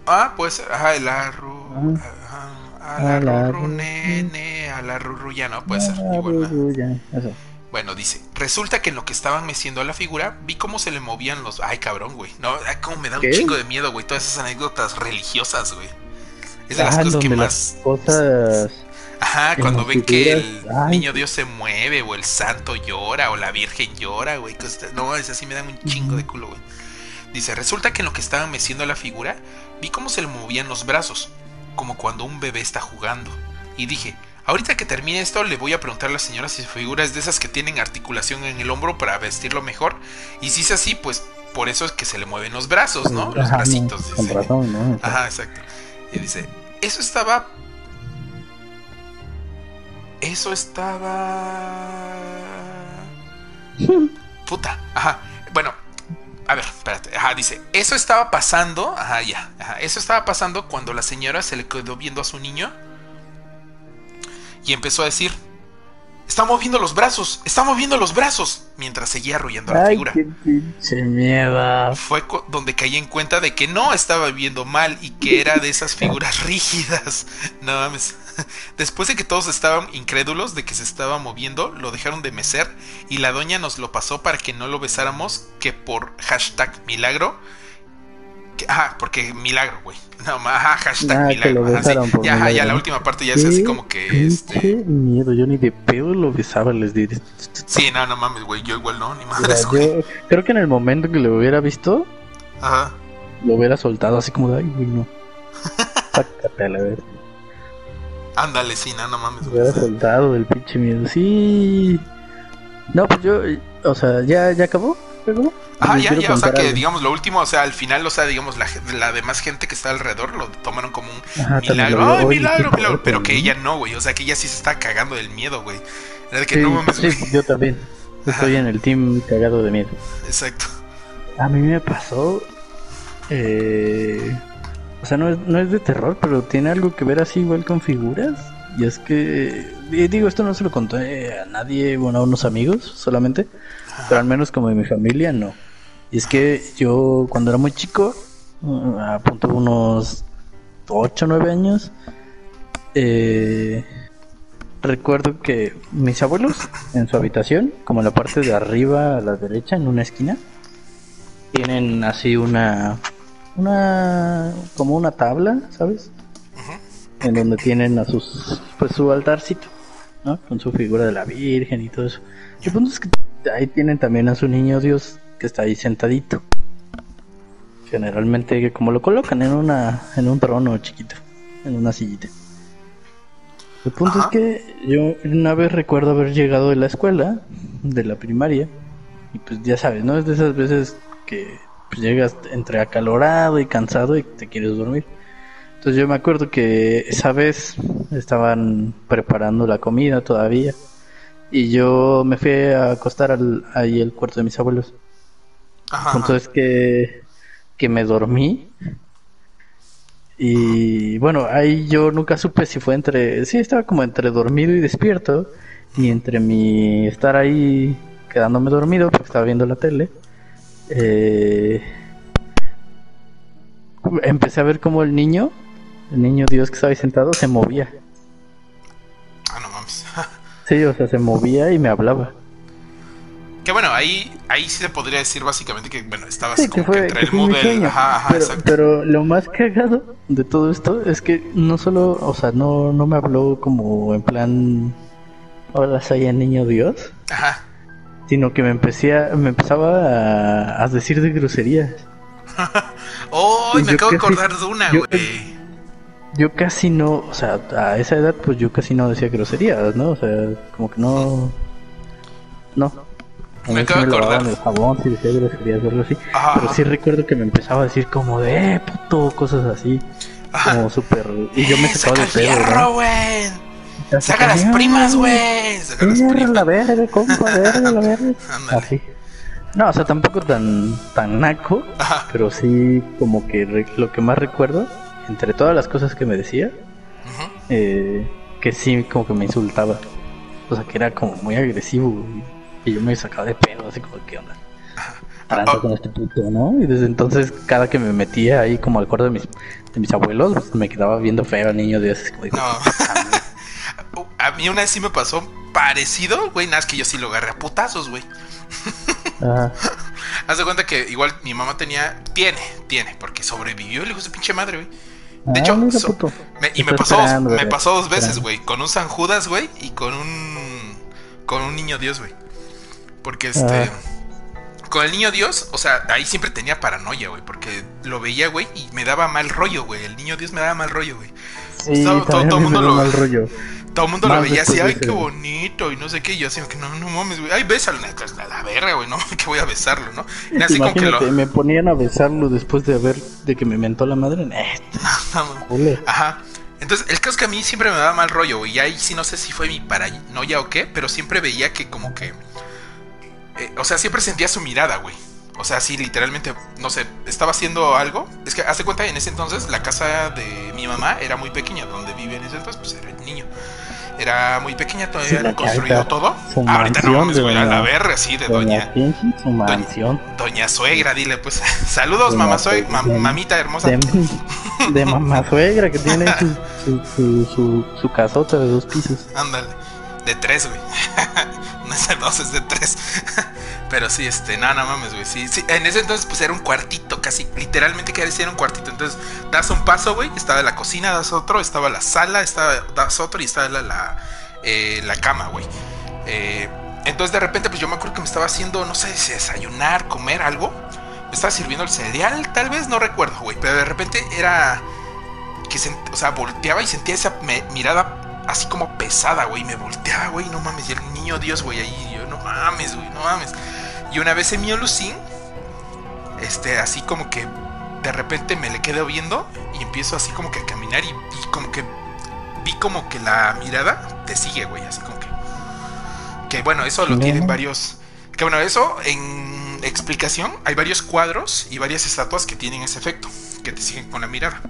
Ah, pues, ajá, el arru... Ah. a la, ruru nene, a la ruru ya no, puede ser. Igual, Bueno, dice, resulta que en lo que estaban meciendo a la figura, vi cómo se le movían los... Ay, cabrón, güey. No, ay, cómo me da un chingo de miedo, güey. Todas esas anécdotas religiosas, güey. Es de las ah, cosas que más... cosas Ajá, cuando ven que el niño Dios se mueve, o el santo llora, o la Virgen llora, güey. No, es así, me dan un chingo de culo, güey. Dice, resulta que en lo que estaban meciendo la figura, vi cómo se le movían los brazos, como cuando un bebé está jugando. Y dije, ahorita que termine esto, le voy a preguntar a la señora si su figura es de esas que tienen articulación en el hombro para vestirlo mejor. Y si es así, pues por eso es que se le mueven los brazos, ¿no? Los bracitos. Ajá, exacto. Y dice, eso estaba eso estaba. Puta, ajá. Bueno, a ver, espérate. Ajá, dice, eso estaba pasando. Ajá, ya. Ajá, eso estaba pasando cuando la señora se le quedó viendo a su niño. Y empezó a decir: Está moviendo los brazos, está moviendo los brazos. Mientras seguía arrullando la figura. Qué pinche mierda. Fue donde caí en cuenta de que no estaba viendo mal y que era de esas figuras rígidas. No mames. Después de que todos estaban incrédulos de que se estaba moviendo, lo dejaron de mecer y la doña nos lo pasó para que no lo besáramos, que por hashtag milagro. Ajá, porque milagro, güey. No, ajá, hashtag ah, milagro. ya, ya, la última parte ya es así como que. Este... miedo, yo ni de pedo lo besaba, les diré. Sí, no, no mames, güey, yo igual no, ni madres, güey. creo que en el momento que lo hubiera visto, ajá. lo hubiera soltado así como de, ay, güey, no. Sácate a la vez. Ándale, sí, no, no mames. Hubiera soltado del pinche miedo. Sí. No, pues yo, o sea, ¿ya, ya acabó? Ah, ya, ya, o sea que digamos lo último, o sea, al final, o sea, digamos la, la demás gente que está alrededor lo tomaron como un milagro, ay, milagro, milagro, pero que ella no, güey, o sea, que ella sí se está cagando del miedo, güey. que sí, no mames, sí, yo también. Estoy en el team cagado de miedo. Exacto. A mí me pasó eh o sea, no es, no es de terror, pero tiene algo que ver así igual con figuras. Y es que, digo, esto no se lo conté a nadie, bueno, a unos amigos solamente, pero al menos como de mi familia, no. Y es que yo cuando era muy chico, mm, a punto de unos 8 o 9 años, eh, recuerdo que mis abuelos en su habitación, como en la parte de arriba a la derecha, en una esquina, tienen así una una como una tabla, ¿sabes? En donde tienen a sus pues su altarcito, ¿no? Con su figura de la Virgen y todo eso. El punto es que ahí tienen también a su niño Dios que está ahí sentadito. Generalmente como lo colocan en una en un trono chiquito, en una sillita. El punto es que yo una vez recuerdo haber llegado de la escuela, de la primaria, y pues ya sabes, ¿no? Es de esas veces que pues llegas entre acalorado y cansado y te quieres dormir. Entonces yo me acuerdo que esa vez estaban preparando la comida todavía y yo me fui a acostar al, ahí el cuarto de mis abuelos. Ajá. Entonces que que me dormí. Y bueno, ahí yo nunca supe si fue entre... Sí, estaba como entre dormido y despierto. Y entre mi estar ahí quedándome dormido porque estaba viendo la tele. Eh, empecé a ver como el niño, el niño Dios que estaba ahí sentado, se movía. Sí, o sea, se movía y me hablaba. Que bueno, ahí, ahí sí se podría decir básicamente que, bueno, estabas como que, entre el Ajá, ajá, pero, exacto. pero lo más cagado de todo esto es que no solo, o sea, no, no me habló como en plan, hola, soy el niño Dios. Ajá. Sino que me, empecé me empezaba a, decir de groserías. oh, me acabo de acordar de una, güey. Yo casi no, o sea, a esa edad pues yo casi no decía groserías, ¿no? O sea, como que no... No, me acabo de acordar. El jabón, si decía groserías o algo así. Pero sí recuerdo que me empezaba a decir como de, eh, puto, cosas así. Como súper. Y yo me sacaba de pedo. Fierro, güey. Saca las primas, güey. Saca las primas. la verde, compa, verde, la verde. Así. No, o sea, tampoco tan, tan naco, pero sí como que lo que más recuerdo, entre todas las cosas que me decía, eh, que sí como que me insultaba. O sea, que era como muy agresivo. Y yo me sacaba de pedo, así como, ¿qué onda? Hablando con este puto, ¿no? Y desde entonces, cada que me metía ahí como al cuarto de mis, de mis abuelos, pues, me quedaba viendo feo al niño de ese. Como, no. a mí una vez sí me pasó parecido, güey, nada, es que yo sí lo agarré a putazos, güey. Ajá. Haz de cuenta que igual mi mamá tenía, tiene, tiene, porque sobrevivió el hijo de pinche madre, güey. De ah, hecho, y me pasó, me pasó dos veces, güey, con un San Judas, güey, y con un, con un niño Dios, güey. Porque este. Con el niño Dios, o sea, ahí siempre tenía paranoia, güey. Porque lo veía, güey, y me daba mal rollo, güey. El niño Dios me daba mal rollo, güey. Sí, todo, el mundo lo. Mal rollo. Todo el mundo lo veía así, ay, qué bonito, y no sé qué. Y yo así, que no, no mames, güey. Ay, bésalo, la, la verga, güey, no, que voy a besarlo, ¿no? Y así como que lo... me ponían a besarlo después de haber, de que me mentó la madre. Ajá. Entonces, el caso es que a mí siempre me daba mal rollo, güey. Y ahí sí no sé si fue mi paranoia o qué, pero siempre veía que como que eh, o sea, siempre sentía su mirada, güey. O sea, sí, literalmente, no sé, estaba haciendo algo. Es que, hace cuenta, en ese entonces, la casa de mi mamá era muy pequeña. Donde vive en ese entonces, pues era el niño. Era muy pequeña, todavía sí, construido todo. Ahorita no güey, a la verga, sí, de doña. Su mansión. Doña, suegra, dile, pues. Saludos, mamá, soy mamita hermosa. De, mamá suegra, que tiene su, su, su, su casota de dos pisos. Ándale. De tres, güey. no es de tres. Pero sí, este, no, no mames, güey. Sí, en ese entonces, pues era un cuartito, casi, literalmente que era un cuartito. Entonces, das un paso, güey, estaba la cocina, das otro, estaba la sala, estaba, das otro y estaba la, la, eh, la cama, güey. Eh, entonces, de repente, pues yo me acuerdo que me estaba haciendo, no sé, desayunar, comer algo. Me estaba sirviendo el cereal, tal vez, no recuerdo, güey. Pero de repente era que, o sea, volteaba y sentía esa mirada así como pesada, güey. Me volteaba, güey, no mames. Y el niño Dios, güey, ahí, yo, no mames, güey, no mames. Y una vez en mi alucín, este, así como que de repente me le quedo viendo y empiezo así como que a caminar y, como que vi como que la mirada te sigue, güey, así como que. Que bueno, eso lo tienen varios. Que bueno, eso en explicación, hay varios cuadros y varias estatuas que tienen ese efecto, que te siguen con la mirada.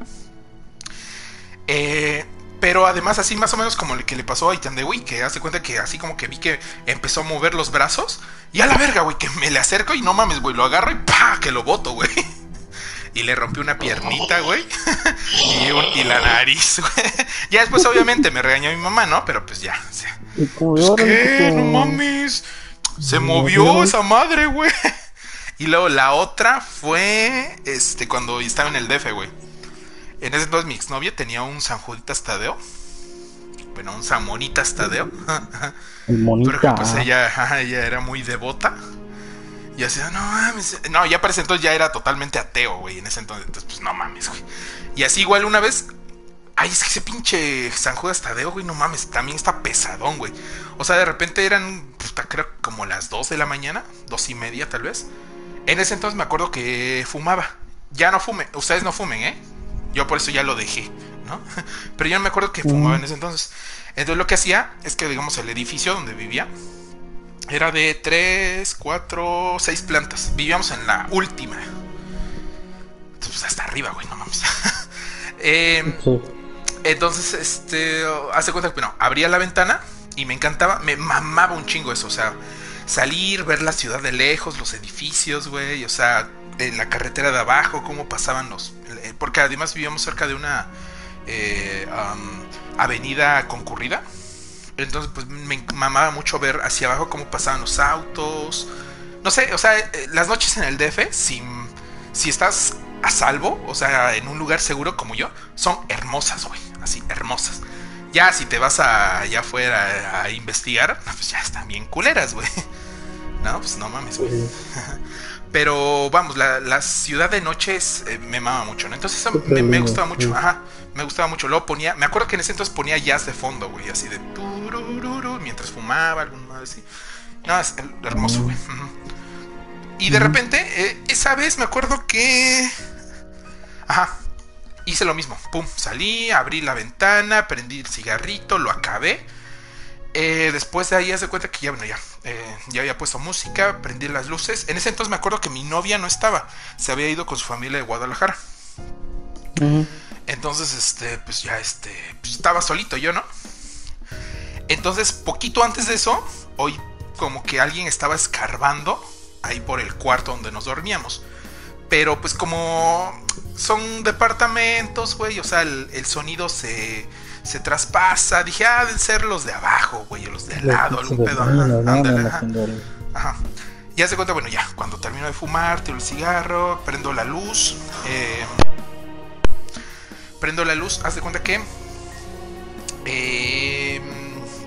Eh, pero además, así más o menos como el que le pasó a Itandewi, que hace cuenta que así como que vi que empezó a mover los brazos. Y a la verga, güey, que me le acerco y no mames, güey, lo agarro y ¡pa! que lo boto, güey. Y le rompí una piernita, güey. y, la nariz, güey. Ya después, obviamente, me regañó mi mamá, ¿no? Pero pues ya, o sea. Pues, ¿Qué? No mames. Se movió esa madre, güey. Y luego la otra fue este cuando estaba en el DF, güey. En ese entonces mi exnovia tenía un San Juditas Tadeo. Bueno, un San Monitas Tadeo. Pero pues ella, ella era muy devota. Y así, no mames. No, ya para ese entonces ya era totalmente ateo, güey. En ese entonces, entonces, pues no mames, güey. Y así igual una vez. Ay, es que ese pinche San Judas Tadeo, güey, no mames, también está pesadón, güey. O sea, de repente eran, puta, creo como las 2 de la mañana, dos y media tal vez. En ese entonces me acuerdo que fumaba. Ya no fume, ustedes no fumen, ¿eh? Yo por eso ya lo dejé, ¿no? Pero yo no me acuerdo que fumaba en ese entonces. Entonces lo que hacía es que, digamos, el edificio donde vivía era de 3, 4, 6 plantas. Vivíamos en la última. Pues hasta arriba, güey, no mames. eh, Entonces, este, hace cuenta que, bueno, abría la ventana y me encantaba, me mamaba un chingo eso, o sea, salir, ver la ciudad de lejos, los edificios, güey, o sea, en la carretera de abajo, cómo pasaban los... Porque además vivíamos cerca de una eh, avenida concurrida. Entonces, pues me mamaba mucho ver hacia abajo cómo pasaban los autos. No sé, o sea, eh, las noches en el DF, si, si estás a salvo, o sea, en un lugar seguro como yo, son hermosas, güey. Así, hermosas. Ya si te vas a, allá afuera a, investigar, pues ya están bien culeras, güey. No, pues no mames, güey. Pero vamos, la, ciudad de noche eh, me mama mucho, ¿no? Entonces eso me, gustaba mucho, ajá, me gustaba mucho. Luego ponía, me acuerdo que en ese entonces ponía jazz de fondo, güey, así de mientras fumaba, algún más así. No, es hermoso, güey. Y de repente, eh, esa vez me acuerdo que. Ajá, hice lo mismo. Pum, salí, abrí la ventana, prendí el cigarrito, lo acabé. Eh, después de ahí, hace cuenta que ya, bueno, ya, eh, ya había puesto música, prendí las luces. En ese entonces me acuerdo que mi novia no estaba, se había ido con su familia de Guadalajara. Entonces, este, pues ya, este, pues estaba solito yo, ¿no? Entonces, poquito antes de eso, hoy como que alguien estaba escarbando ahí por el cuarto donde nos dormíamos. Pero pues como son departamentos, güey, o sea, el sonido se se traspasa. Dije, ah, deben ser los de abajo, güey, los de al lado, algún pedo. Ajá, Ya se cuenta, bueno, ya, cuando termino de fumar, tiro el cigarro, prendo la luz. Eh, prendo la luz, haz de cuenta que. Eh,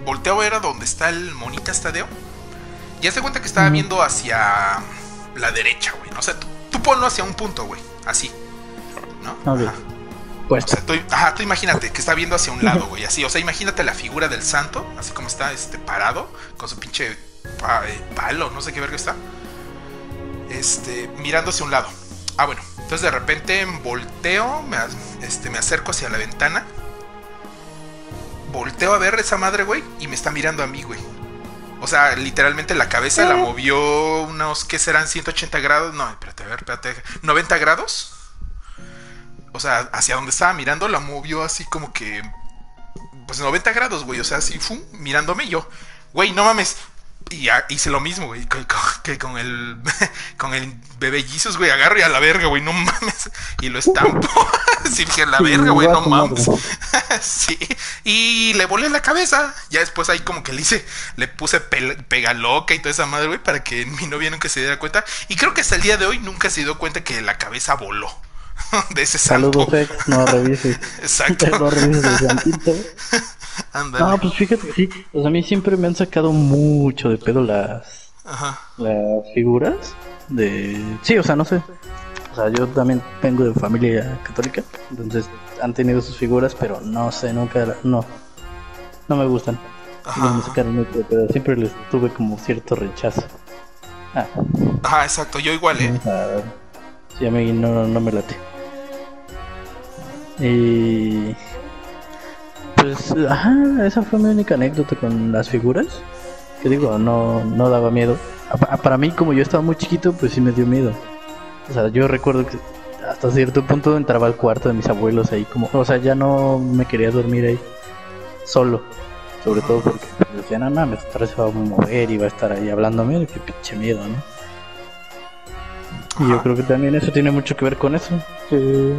volteo a ver a donde está el monita estadeo. Y haz de cuenta que estaba viendo hacia la derecha, güey. O sea, tú, ponlo hacia un punto, güey. Así. ¿No? Ajá. O sea, tú, ajá, tú imagínate que está viendo hacia un lado, güey, así. O sea, imagínate la figura del santo, así como está este, parado, con su pinche eh, palo, no sé qué verga está. Este, mirando hacia un lado. Ah, bueno. Entonces de repente volteo, me, este, me acerco hacia la ventana. Volteo a ver esa madre, güey, y me está mirando a mí, güey. O sea, literalmente la cabeza la movió unos, ¿qué serán? 180 grados. No, espérate, a ver, espérate. 90 grados o sea, hacia donde estaba mirando, la movió así como que, pues 90 grados, güey, o sea, así, fum, mirándome yo, güey, no mames. Y hice lo mismo, güey, que con el, con el bebé Jesus, güey, agarro y a la verga, güey, no mames. Y lo estampo. sí, dije, la verga, güey, no mames. sí, y le volé la cabeza. Ya después ahí como que le hice, le puse pega loca y toda esa madre, güey, para que mi novia nunca se diera cuenta. Y creo que hasta el día de hoy nunca se dio cuenta que la cabeza voló. de ese santo. Saludos, ex, no revises. Exacto. no revises el santito. No, pues fíjate que sí. Pues a mí siempre me han sacado mucho de pedo las, Ajá. las figuras de... Sí, o sea, no sé. O sea, yo también vengo de familia católica, entonces han tenido sus figuras, pero no sé, nunca... No, no me gustan. Ajá. No me sacaron mucho de pedo. Siempre les tuve como cierto rechazo. Ah. Ajá, exacto. Yo igual, ¿eh? Sí, a no, no me late. Y pues, ajá, esa fue mi única anécdota con las figuras. Que digo, no, no daba miedo. para mí, como yo estaba muy chiquito, pues sí me dio miedo. O sea, yo recuerdo que hasta cierto punto entraba al cuarto de mis abuelos ahí, como, o sea, ya no me quería dormir ahí solo. Sobre todo porque decían, no mames, se va a mover y va a estar ahí hablándome, qué pinche miedo, ¿no? Y yo creo que también eso tiene mucho que ver con eso. Que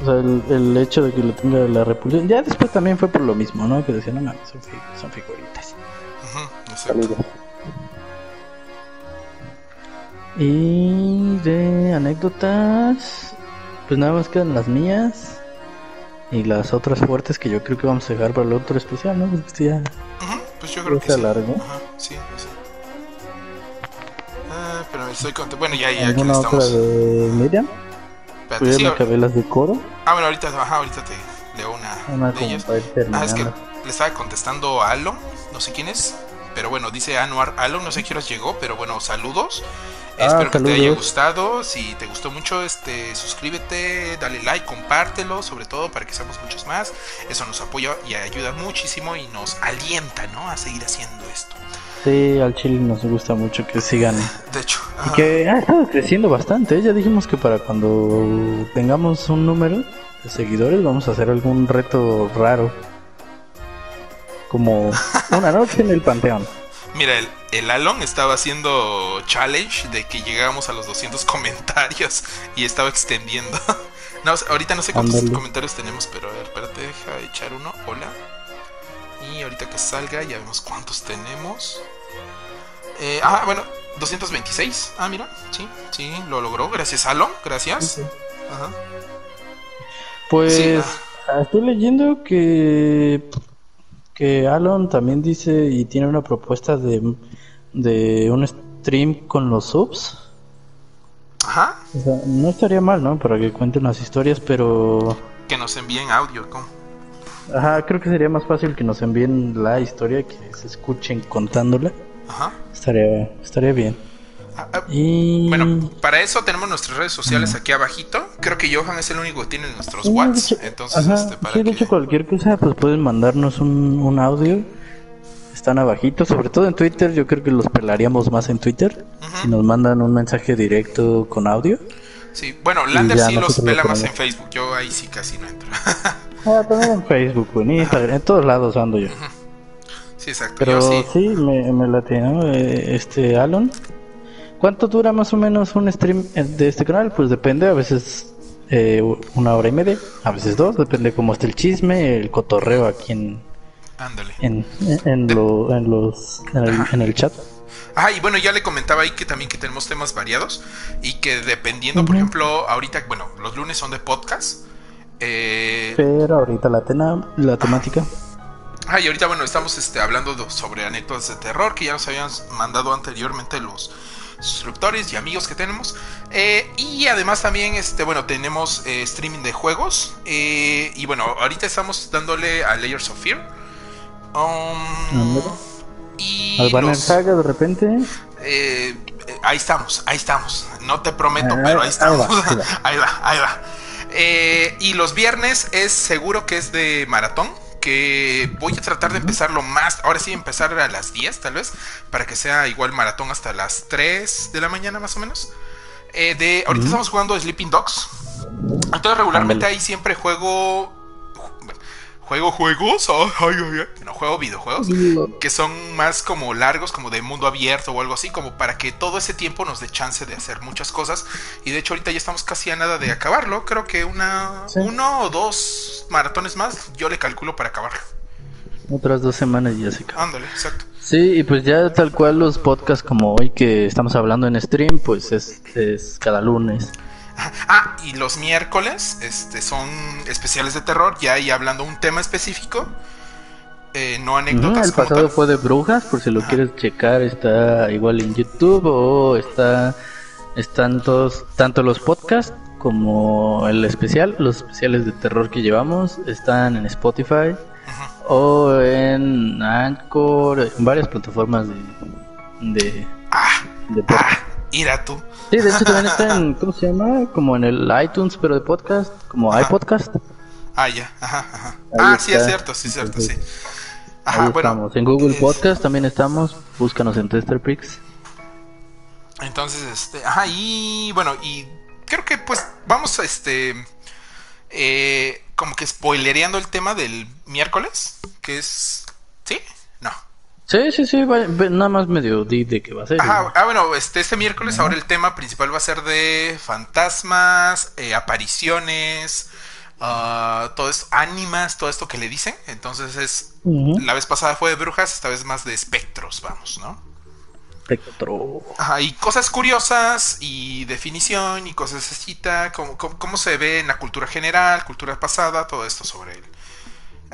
o sea, el, hecho de que le tenga la repulsión. Ya después también fue por lo mismo, ¿no? Que decían, no mames, son, son figuritas. Y de anécdotas, pues nada más quedan las mías y las otras fuertes que yo creo que vamos a dejar para el otro especial, ¿no? Pues ya. Pues yo creo que sí. largo. Ajá, sí, estoy contento. Bueno, ya, ya, aquí estamos. otra de Miriam? Espérate, sí, acabé las de coro? Ah, bueno, ahorita, ahorita te leo una, de ellas. Ah, es que le estaba contestando a Alon, no sé quién es, pero bueno, dice Anuar Alon, no sé quién os llegó, pero bueno, saludos. Ah, Espero que te haya gustado. Si te gustó mucho, este, suscríbete, dale like, compártelo, sobre todo para que seamos muchos más. Eso nos apoya y ayuda muchísimo y nos alienta, ¿no? A seguir haciendo esto. Sí, al chile nos gusta mucho que sigan. De hecho. Y que ha estado creciendo bastante. ¿eh? Ya dijimos que para cuando tengamos un número de seguidores vamos a hacer algún reto raro. Como una noche en el panteón. Mira, el, el Alon estaba haciendo challenge de que llegáramos a los 200 comentarios y estaba extendiendo. No, ahorita no sé cuántos comentarios tenemos, pero a ver, espérate, deja echar uno. Hola. Y ahorita que salga ya vemos cuántos tenemos. Eh, ah, bueno, 226. Ah, mira, sí, sí, lo logró. Gracias, Alon, gracias. Ajá. Pues ah. estoy leyendo que que Alon también dice y tiene una propuesta de, de un stream con los subs. Ajá. no estaría mal, ¿no? Para que cuenten las historias, pero... Que nos envíen audio, ¿cómo? Ajá, creo que sería más fácil que nos envíen la historia, que se escuchen contándola. Ajá. Estaría, estaría bien. Ah, ah, y... Bueno, para eso tenemos nuestras redes sociales aquí abajito. Creo que Johan es el único que tiene nuestros WhatsApp. Entonces, este, para sí, de hecho, cualquier cosa, pues pueden mandarnos un, un, audio. Están abajito, sobre todo en Twitter. Yo creo que los pelaríamos más en Twitter. Si nos mandan un mensaje directo con audio. Sí, bueno, Lander sí los pela más en Facebook. Yo ahí sí casi no entro. ah, también en Facebook, en Instagram, en todos lados ando yo. Sí, exacto. Pero sí, me, me late, ¿no? Eh, este, Alon. ¿Cuánto dura más o menos un stream de este canal? Pues depende, a veces eh, una hora y media, a veces dos, depende cómo esté el chisme, el cotorreo aquí en, en, en, lo, en los, en el, chat. Ah, y bueno, ya le comentaba ahí que también que tenemos temas variados y que dependiendo, por ejemplo, ahorita, bueno, los lunes son de podcast. Eh... Pero ahorita la, tena, la temática. Ah, y ahorita, bueno, estamos este, hablando sobre anécdotas de terror que ya nos habían mandado anteriormente los suscriptores y amigos que tenemos. Eh, y además también, este, bueno, tenemos eh, streaming de juegos. Eh, y bueno, ahorita estamos dándole a Layers of Fear. Um, y ¿Al Banner Saga de repente? ahí estamos, ahí estamos. No te prometo, pero ahí estamos. Ahí va, ahí va. y los viernes es seguro que es de maratón que voy a tratar de empezarlo más, ahora sí empezar a las 10 tal vez, para que sea igual maratón hasta las 3 de la mañana más o menos. Eh, de, ahorita estamos jugando Sleeping Dogs. Entonces regularmente ahí siempre juego juego juegos, no juego videojuegos que son más como largos, como de mundo abierto o algo así, como para que todo ese tiempo nos dé chance de hacer muchas cosas. Y de hecho ahorita ya estamos casi a nada de acabarlo. Creo que una uno o dos maratones más yo le calculo para acabarlo. Otras dos semanas ya se acaba. Ándale, exacto. Sí, y pues ya tal cual los podcasts como hoy que estamos hablando en stream, pues es, es cada lunes. Ah, y los miércoles este, son especiales de terror, ya ahí hablando un tema específico. Eh, no anécdotas. el pasado fue de brujas, por si lo quieres checar, está igual en YouTube o está están todos, tanto los podcasts como el especial, los especiales de terror que llevamos, están en Spotify o en Anchor, en varias plataformas de, de, ah, de podcast. Ah, tú. Sí, de hecho también está en, ¿cómo se llama? Como en el iTunes, pero de podcast, como iPodcast. Ah, ya, ajá, ajá. ah, sí, es cierto, sí, es cierto, sí. Ajá, bueno. Estamos. En Google Podcast también estamos, búscanos en Testerpix. Entonces, este, ajá, y bueno, y creo que pues vamos a este, eh, como que spoilereando el tema del miércoles, que es, ¿sí? Sí, sí, sí, nada más medio di de que va a ser. ah, bueno, este, este miércoles ahora el tema principal va a ser de fantasmas, eh, apariciones, uh, todo esto, ánimas, todo esto que le dicen. Entonces es, la vez pasada fue de brujas, esta vez más de espectros, vamos, ¿no? Espectro. Ajá, y cosas curiosas y definición y cosas así, cómo, cómo se ve en la cultura general, cultura pasada, todo esto sobre él.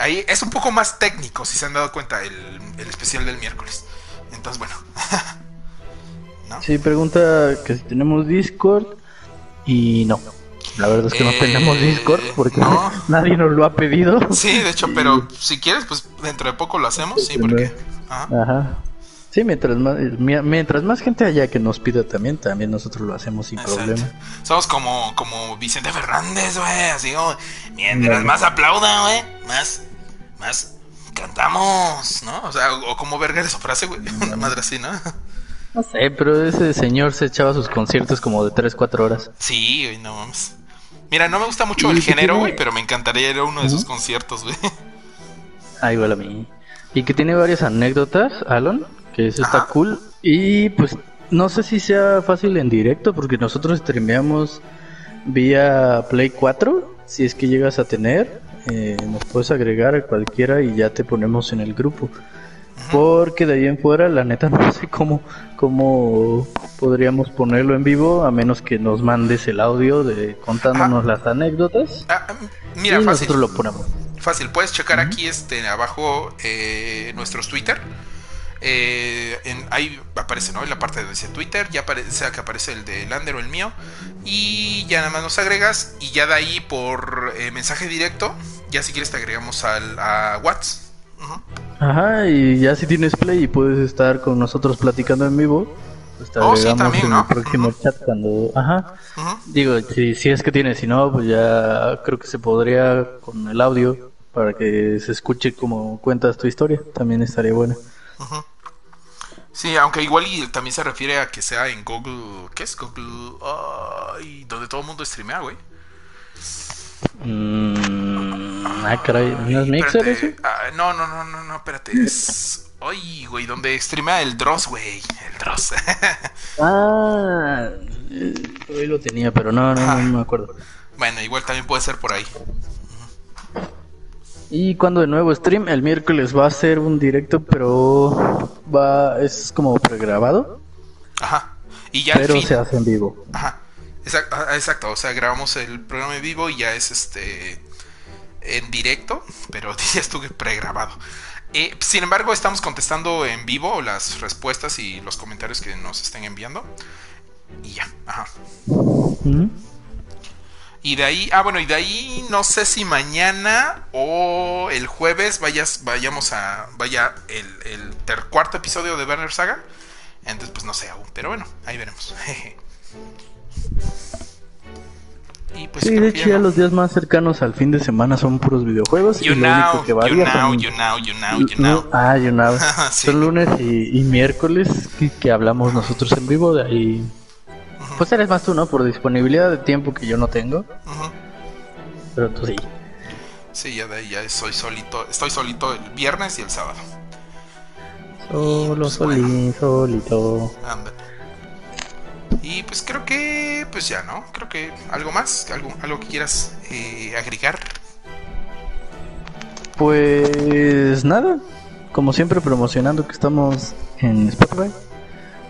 Ahí es un poco más técnico, si se han dado cuenta, el, especial del miércoles. Entonces, bueno. ¿No? Sí, pregunta que si tenemos Discord. Y no. La verdad es que no tenemos eh, Discord porque nadie nos lo ha pedido. Sí, de hecho, pero si quieres, pues dentro de poco lo hacemos, sí, porque. Ajá. Sí, mientras más, mientras más gente haya que nos pida también, también nosotros lo hacemos sin problema. Somos como, como Vicente Fernández, güey, así mientras más aplauda, güey, más más cantamos, ¿no? O sea, o, como verga esa frase, güey, una madre así, ¿no? No sé, pero ese señor se echaba sus conciertos como de 3, 4 horas. Sí, güey, no mames. Mira, no me gusta mucho el género, güey, pero me encantaría ir a uno de sus conciertos, güey. Ah, igual a mí. Y que tiene varias anécdotas, Alon, que eso está cool. Y pues no sé si sea fácil en directo, porque nosotros streameamos vía Play 4. Si es que llegas a tener, eh, nos puedes agregar a cualquiera y ya te ponemos en el grupo. Porque de ahí en fuera, la neta, no sé cómo, cómo podríamos ponerlo en vivo, a menos que nos mandes el audio de contándonos las anécdotas. Ah, mira, fácil. Nosotros lo ponemos. Fácil, puedes checar aquí este abajo eh, nuestros Twitter. Eh, en, ahí aparece, ¿no? En la parte de ese Twitter, ya sea que aparece el de Lander o el mío. Y ya nada más nos agregas. Y ya de ahí por eh, mensaje directo, ya si quieres te agregamos al, a WhatsApp. Ajá, y ya si tienes play y puedes estar con nosotros platicando en vivo, pues te oh, agregamos en el próximo chat cuando... Ajá. Digo, si, si es que tienes, si no, pues ya creo que se podría con el audio para que se escuche como cuentas tu historia. También estaría bueno. Sí, aunque igual y también se refiere a que sea en Google. ¿Qué es Google? Ay, donde todo el mundo streamea, güey. Mm, ah, caray, ¿no es Mixer eso? Ah, no, no, no, no, no, espérate. Es. Ay, güey, donde streamea el Dross, güey. El Dross. ah, hoy lo tenía, pero no, no, no me acuerdo. Bueno, igual también puede ser por ahí. Y cuando de nuevo stream, el miércoles va a ser un directo, pero va es como pregrabado. Ajá. Y ya pero se hace en vivo. Ajá. Exacto, o sea, grabamos el programa en vivo y ya es este en directo, pero ya estuve pregrabado. Eh, sin embargo, estamos contestando en vivo las respuestas y los comentarios que nos estén enviando. Y ya, ajá. Y de ahí, ah, bueno, y de ahí no sé si mañana o el jueves vayas, vayamos a, vaya el, el cuarto episodio de Werner Saga. Entonces, pues no sé aún, pero bueno, ahí veremos. y pues sí, de hecho ya los días más cercanos al fin de semana son puros videojuegos. You y know, que you, know you know, you know, you know, Ah, you know. Son lunes y, miércoles que, hablamos nosotros en vivo, de ahí pues eres más tú, ¿no? Por disponibilidad de tiempo que yo no tengo. Pero tú sí. Sí, ya de ahí ya soy solito. Estoy solito el viernes y el sábado. Solo, pues, solito, solito. Y pues creo que, pues ya, ¿no? Creo que algo más, algo, algo que quieras eh, agregar. Pues nada, como siempre promocionando que estamos en Spotify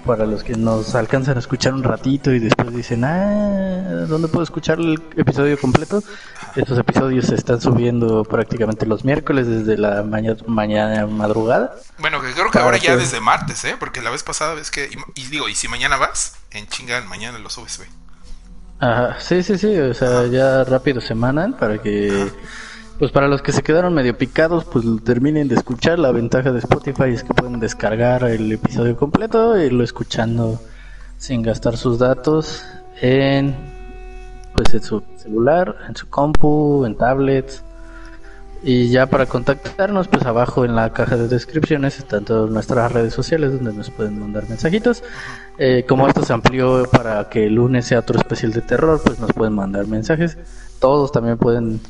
para los que nos alcanzan a escuchar un ratito y después dicen, ah, ¿dónde puedo escuchar el episodio completo? Estos episodios se están subiendo prácticamente los miércoles desde la mañana, mañana madrugada. Bueno, que creo que ahora ya desde martes, ¿eh? Porque la vez pasada ves que, y, digo, y si mañana vas, en chinga mañana lo subes, güey. Ajá, sí, sí, sí, o sea, ya rápido semanan para que... Pues para los que se quedaron medio picados, pues terminen de escuchar. La ventaja de Spotify es que pueden descargar el episodio completo y lo escuchando sin gastar sus datos en pues en su celular, en su compu, en tablets. Y ya para contactarnos, pues abajo en la caja de descripciones están todas nuestras redes sociales donde nos pueden mandar mensajitos. Eh, como esto se amplió para que el lunes sea otro especial de terror, pues nos pueden mandar mensajes. Todos también pueden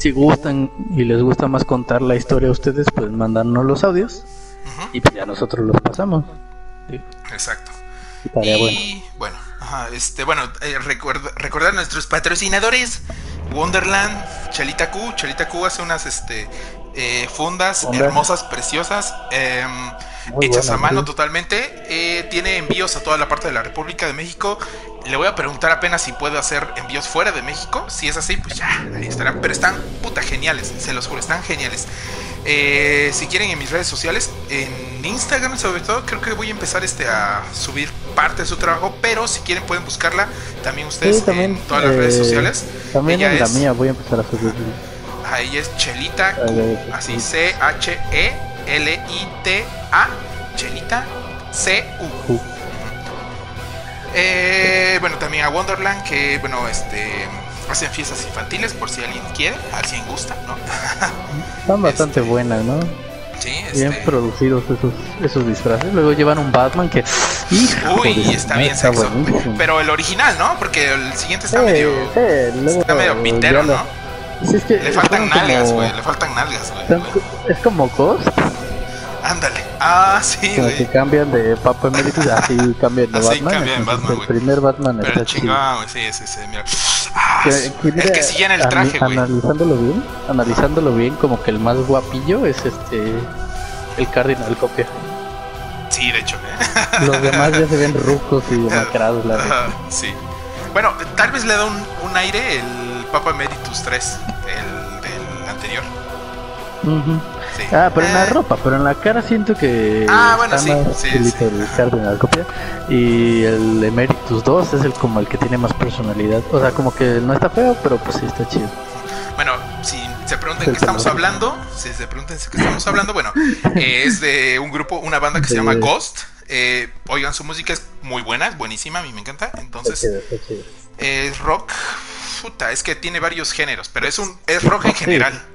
si gustan y les gusta más contar la historia a ustedes, pueden mandarnos los audios y pues ya nosotros los pasamos. Exacto. Y bueno, este, bueno, eh, recordar nuestros patrocinadores, Wonderland, Chalita Q, Chalita Q hace unas este eh, fundas hermosas, preciosas, em, hechas a mano totalmente. Eh, tiene envíos a toda la parte de la República de México le voy a preguntar apenas si puedo hacer envíos fuera de México. Si es así, pues ya, ahí estarán. Pero están puta geniales, se los juro, están geniales. Eh, si quieren en mis redes sociales, en Instagram sobre todo, creo que voy a empezar este a subir parte de su trabajo. Pero si quieren pueden buscarla también ustedes en todas las redes eh, sociales. También en la mía voy a empezar a subir. Ahí es Chelita así C-H-E-L-I-T-A, Chelita C-U. Eh, bueno, también a Wonderland, que bueno, este hacen fiestas infantiles por si alguien quiere, alguien gusta, ¿no? Están bastante este, buenas, ¿no? Sí, Bien este producidos esos, esos disfraces. Luego llevan un Batman que. Uy, está bien sexo. Pero el original, ¿no? Porque el siguiente está medio. está medio pintero, ¿no? Es que le faltan nalgas, güey. Le faltan nalgas, güey. Es como Ghost. Ándale. Ah, sí, güey. que cambian de Papa Emeritus, así cambian de así Batman. cambian Batman, El primer Batman Pero está chingón, güey. Sí, sí, sí. Mira. Ah, es que sí en el traje, güey. Analizándolo bien, analizándolo bien, como que el más guapillo es este. El Cardinal Copia. Sí, de hecho. ¿eh? Los demás ya se ven rucos y demacrados, la verdad. sí. Bueno, tal vez le da un, un aire el Papa Emeritus 3, el del anterior. Ah, pero en la eh. ropa, pero en la cara siento que. Ah, bueno, sí, sí, El Cardinal Copia. Y el Emeritus 2 es el como el que tiene más personalidad. O sea, como que no está feo, pero pues sí está chido. Bueno, si se preguntan qué estamos hablando, si se preguntan qué estamos hablando, bueno, es de un grupo, una banda que se llama Ghost. Eh, oigan, su música es muy buena, es buenísima, a mí me encanta. Entonces, es rock. Puta, es que tiene varios géneros, pero es un es rock en general.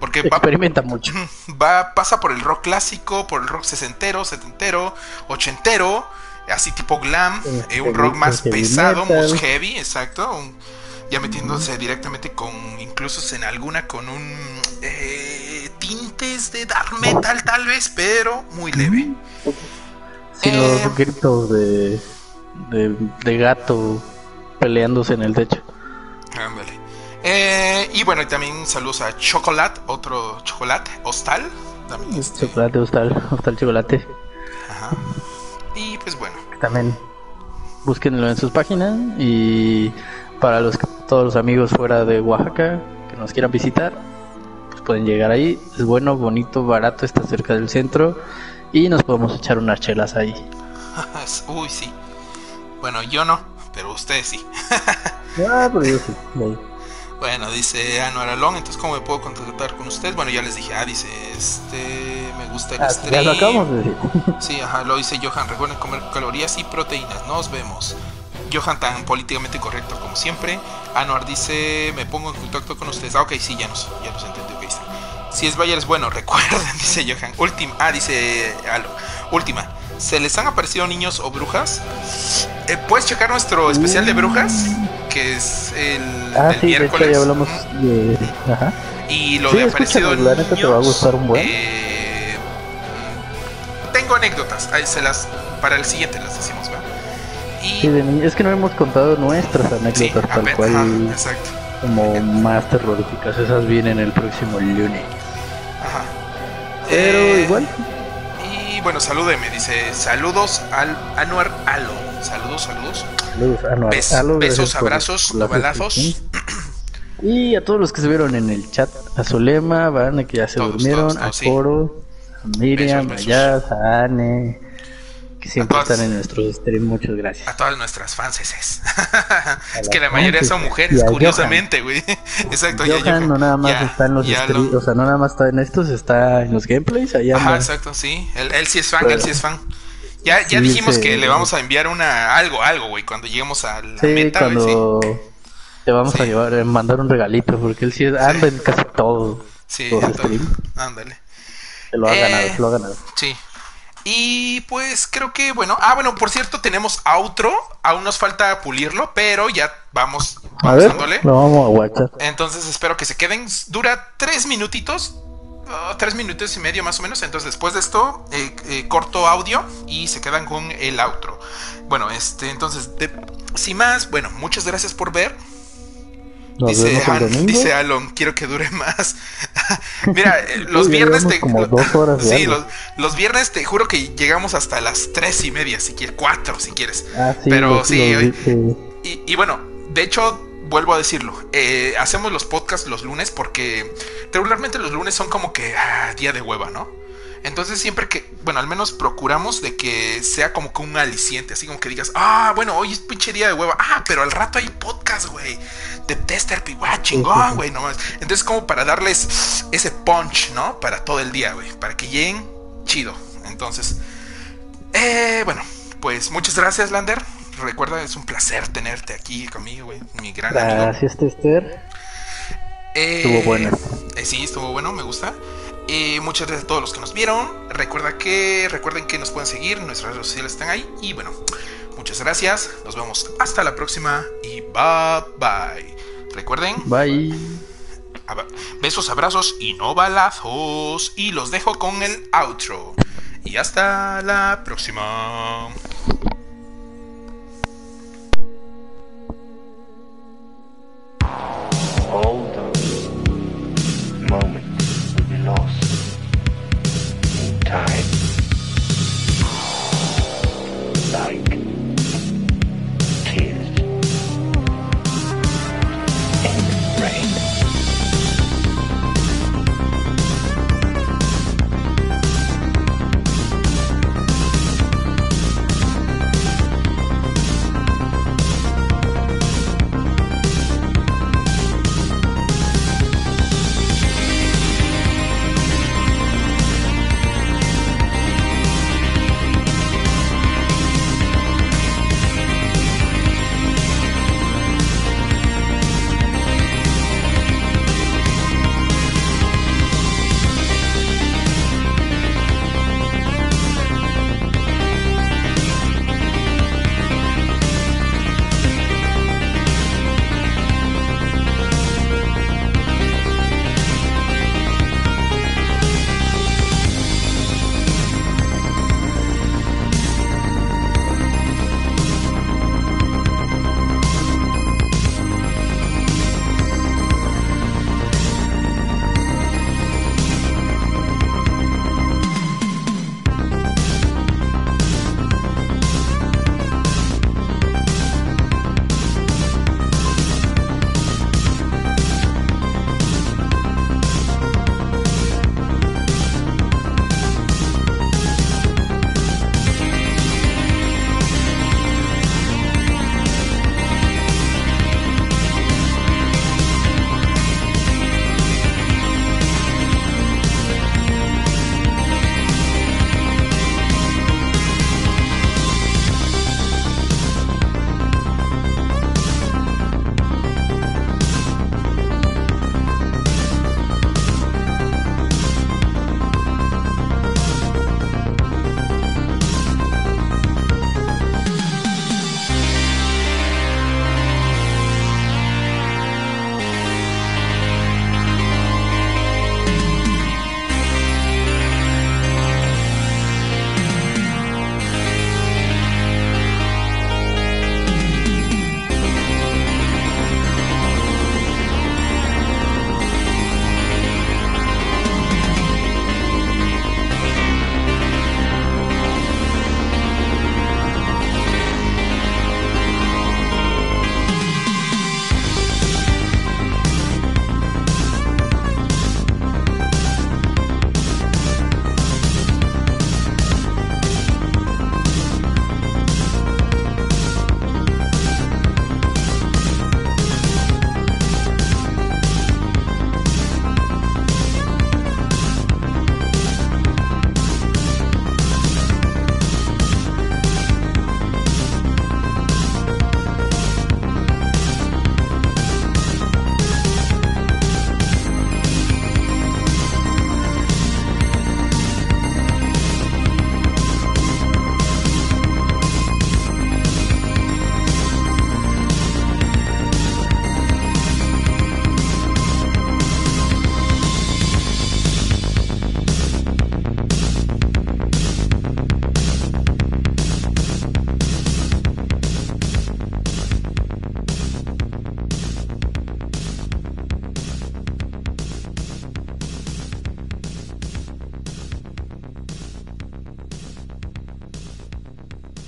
Porque va, experimenta mucho. Va, pasa por el rock clásico, por el rock sesentero, setentero, ochentero, así tipo glam, eh, un rock más pesado, más heavy, exacto. ya metiéndose directamente con, incluso en alguna con un eh, tintes de dark metal tal vez, pero muy leve. Sí, los eh, gritos de, de, de gato peleándose en el techo. Ándale. Eh, y bueno, también saludos a Chocolate, otro chocolate, Hostal. También este... Chocolate, Hostal, Hostal Chocolate. Ajá. Y pues bueno. También búsquenlo en sus páginas. Y para los todos los amigos fuera de Oaxaca que nos quieran visitar, pues pueden llegar ahí. Es bueno, bonito, barato, está cerca del centro. Y nos podemos echar unas chelas ahí. Uy, sí. Bueno, yo no, pero ustedes sí. ah, pero yo sí. Bueno, dice Anuar Alon, entonces ¿cómo me puedo contactar con ustedes? Bueno, ya les dije, ah, dice, este, me gusta el ah, stream. Ya lo acabamos de decir. Sí, ajá, lo dice Johan, recuerden comer calorías y proteínas, nos vemos. Johan tan políticamente correcto como siempre. Anuar dice, me pongo en contacto con ustedes. Ah, ok, sí, ya nos, ya nos entendí, ok, está. Si es Bayer es bueno, recuerden, dice Johan. Última, ah, dice Alo, última. ¿Se les han aparecido niños o brujas? Eh, ¿Puedes checar nuestro especial de brujas? Que es el ah, sí, miércoles. ya hablamos de... Ajá. Y lo de aparecido niños... te va a gustar un buen. Eh, tengo anécdotas. Ahí se las... Para el siguiente las decimos, ¿verdad? Y... Sí, de es que no hemos contado nuestras anécdotas tal cual. exacto. Como más terroríficas. Esas vienen el próximo lunes. Ajá. Pero eh, igual y bueno, salúdeme, dice, saludos al Anuar Alo. Saludos, saludos. Saludos, Anuar Besos, abrazos, balazos. Y a todos los que se vieron en el chat, a Solema, Van, que ya se durmieron, a Coro, a Miriam, a Yaz, a Anne, que siempre están en nuestros streams, muchas gracias. A todas nuestras fans es. es que la mayoría son mujeres, curiosamente, güey. Exacto, Johan ya no nada más está en los streams, o sea, no nada más está en estos, está en los gameplays, allá. Ajá, exacto, sí. Él, él, sí es fan, él sí es fan. Ya, ya dijimos que le vamos a enviar una algo, algo, güey, cuando lleguemos a la sí, meta, cuando... sí. Te vamos a llevar, a mandar un regalito, porque él sí anda en casi todo. Sí, ándale. Se lo ha ganado, se lo ha ganado. Sí, y pues creo que, bueno, ah, bueno, por cierto, tenemos outro, aún nos falta pulirlo, pero ya vamos, vamos dándole. vamos a Entonces espero que se queden, dura tres minutitos, uh, tres minutos y medio más o menos, entonces después de esto, eh, eh, corto audio y se quedan con el outro. Bueno, este, entonces, sin más, bueno, muchas gracias por ver dice, dice Alon, quiero que dure más. Mira, eh, los viernes te. sí, los, viernes te juro que llegamos hasta las tres y media, si quieres, cuatro si quieres. Ah, Pero sí, y, bueno, de hecho, vuelvo a decirlo, eh, hacemos los podcasts los lunes porque regularmente los lunes son como que ah, día de hueva, ¿no? Entonces siempre que, bueno, al menos procuramos de que sea como que un aliciente, así como que digas, ah, bueno, hoy es pinche día de hueva, ah, pero al rato hay podcast, güey, de Tester Piguá, chingón, güey, nomás. Entonces como para darles ese punch, ¿no? Para todo el día, güey, para que lleguen chido. Entonces, eh, bueno, pues muchas gracias, Lander. recuerda, es un placer tenerte aquí conmigo, güey. Mi gran Gracias, Tester. Eh, estuvo bueno. Eh, sí, estuvo bueno, me gusta. Eh, muchas gracias a todos los que nos vieron. Recuerda que, recuerden que nos pueden seguir, nuestras redes sociales están ahí. Y bueno, muchas gracias. Nos vemos hasta la próxima y bye bye. Recuerden. Bye. Besos, abrazos y no balazos. Y los dejo con el outro. Y hasta la próxima.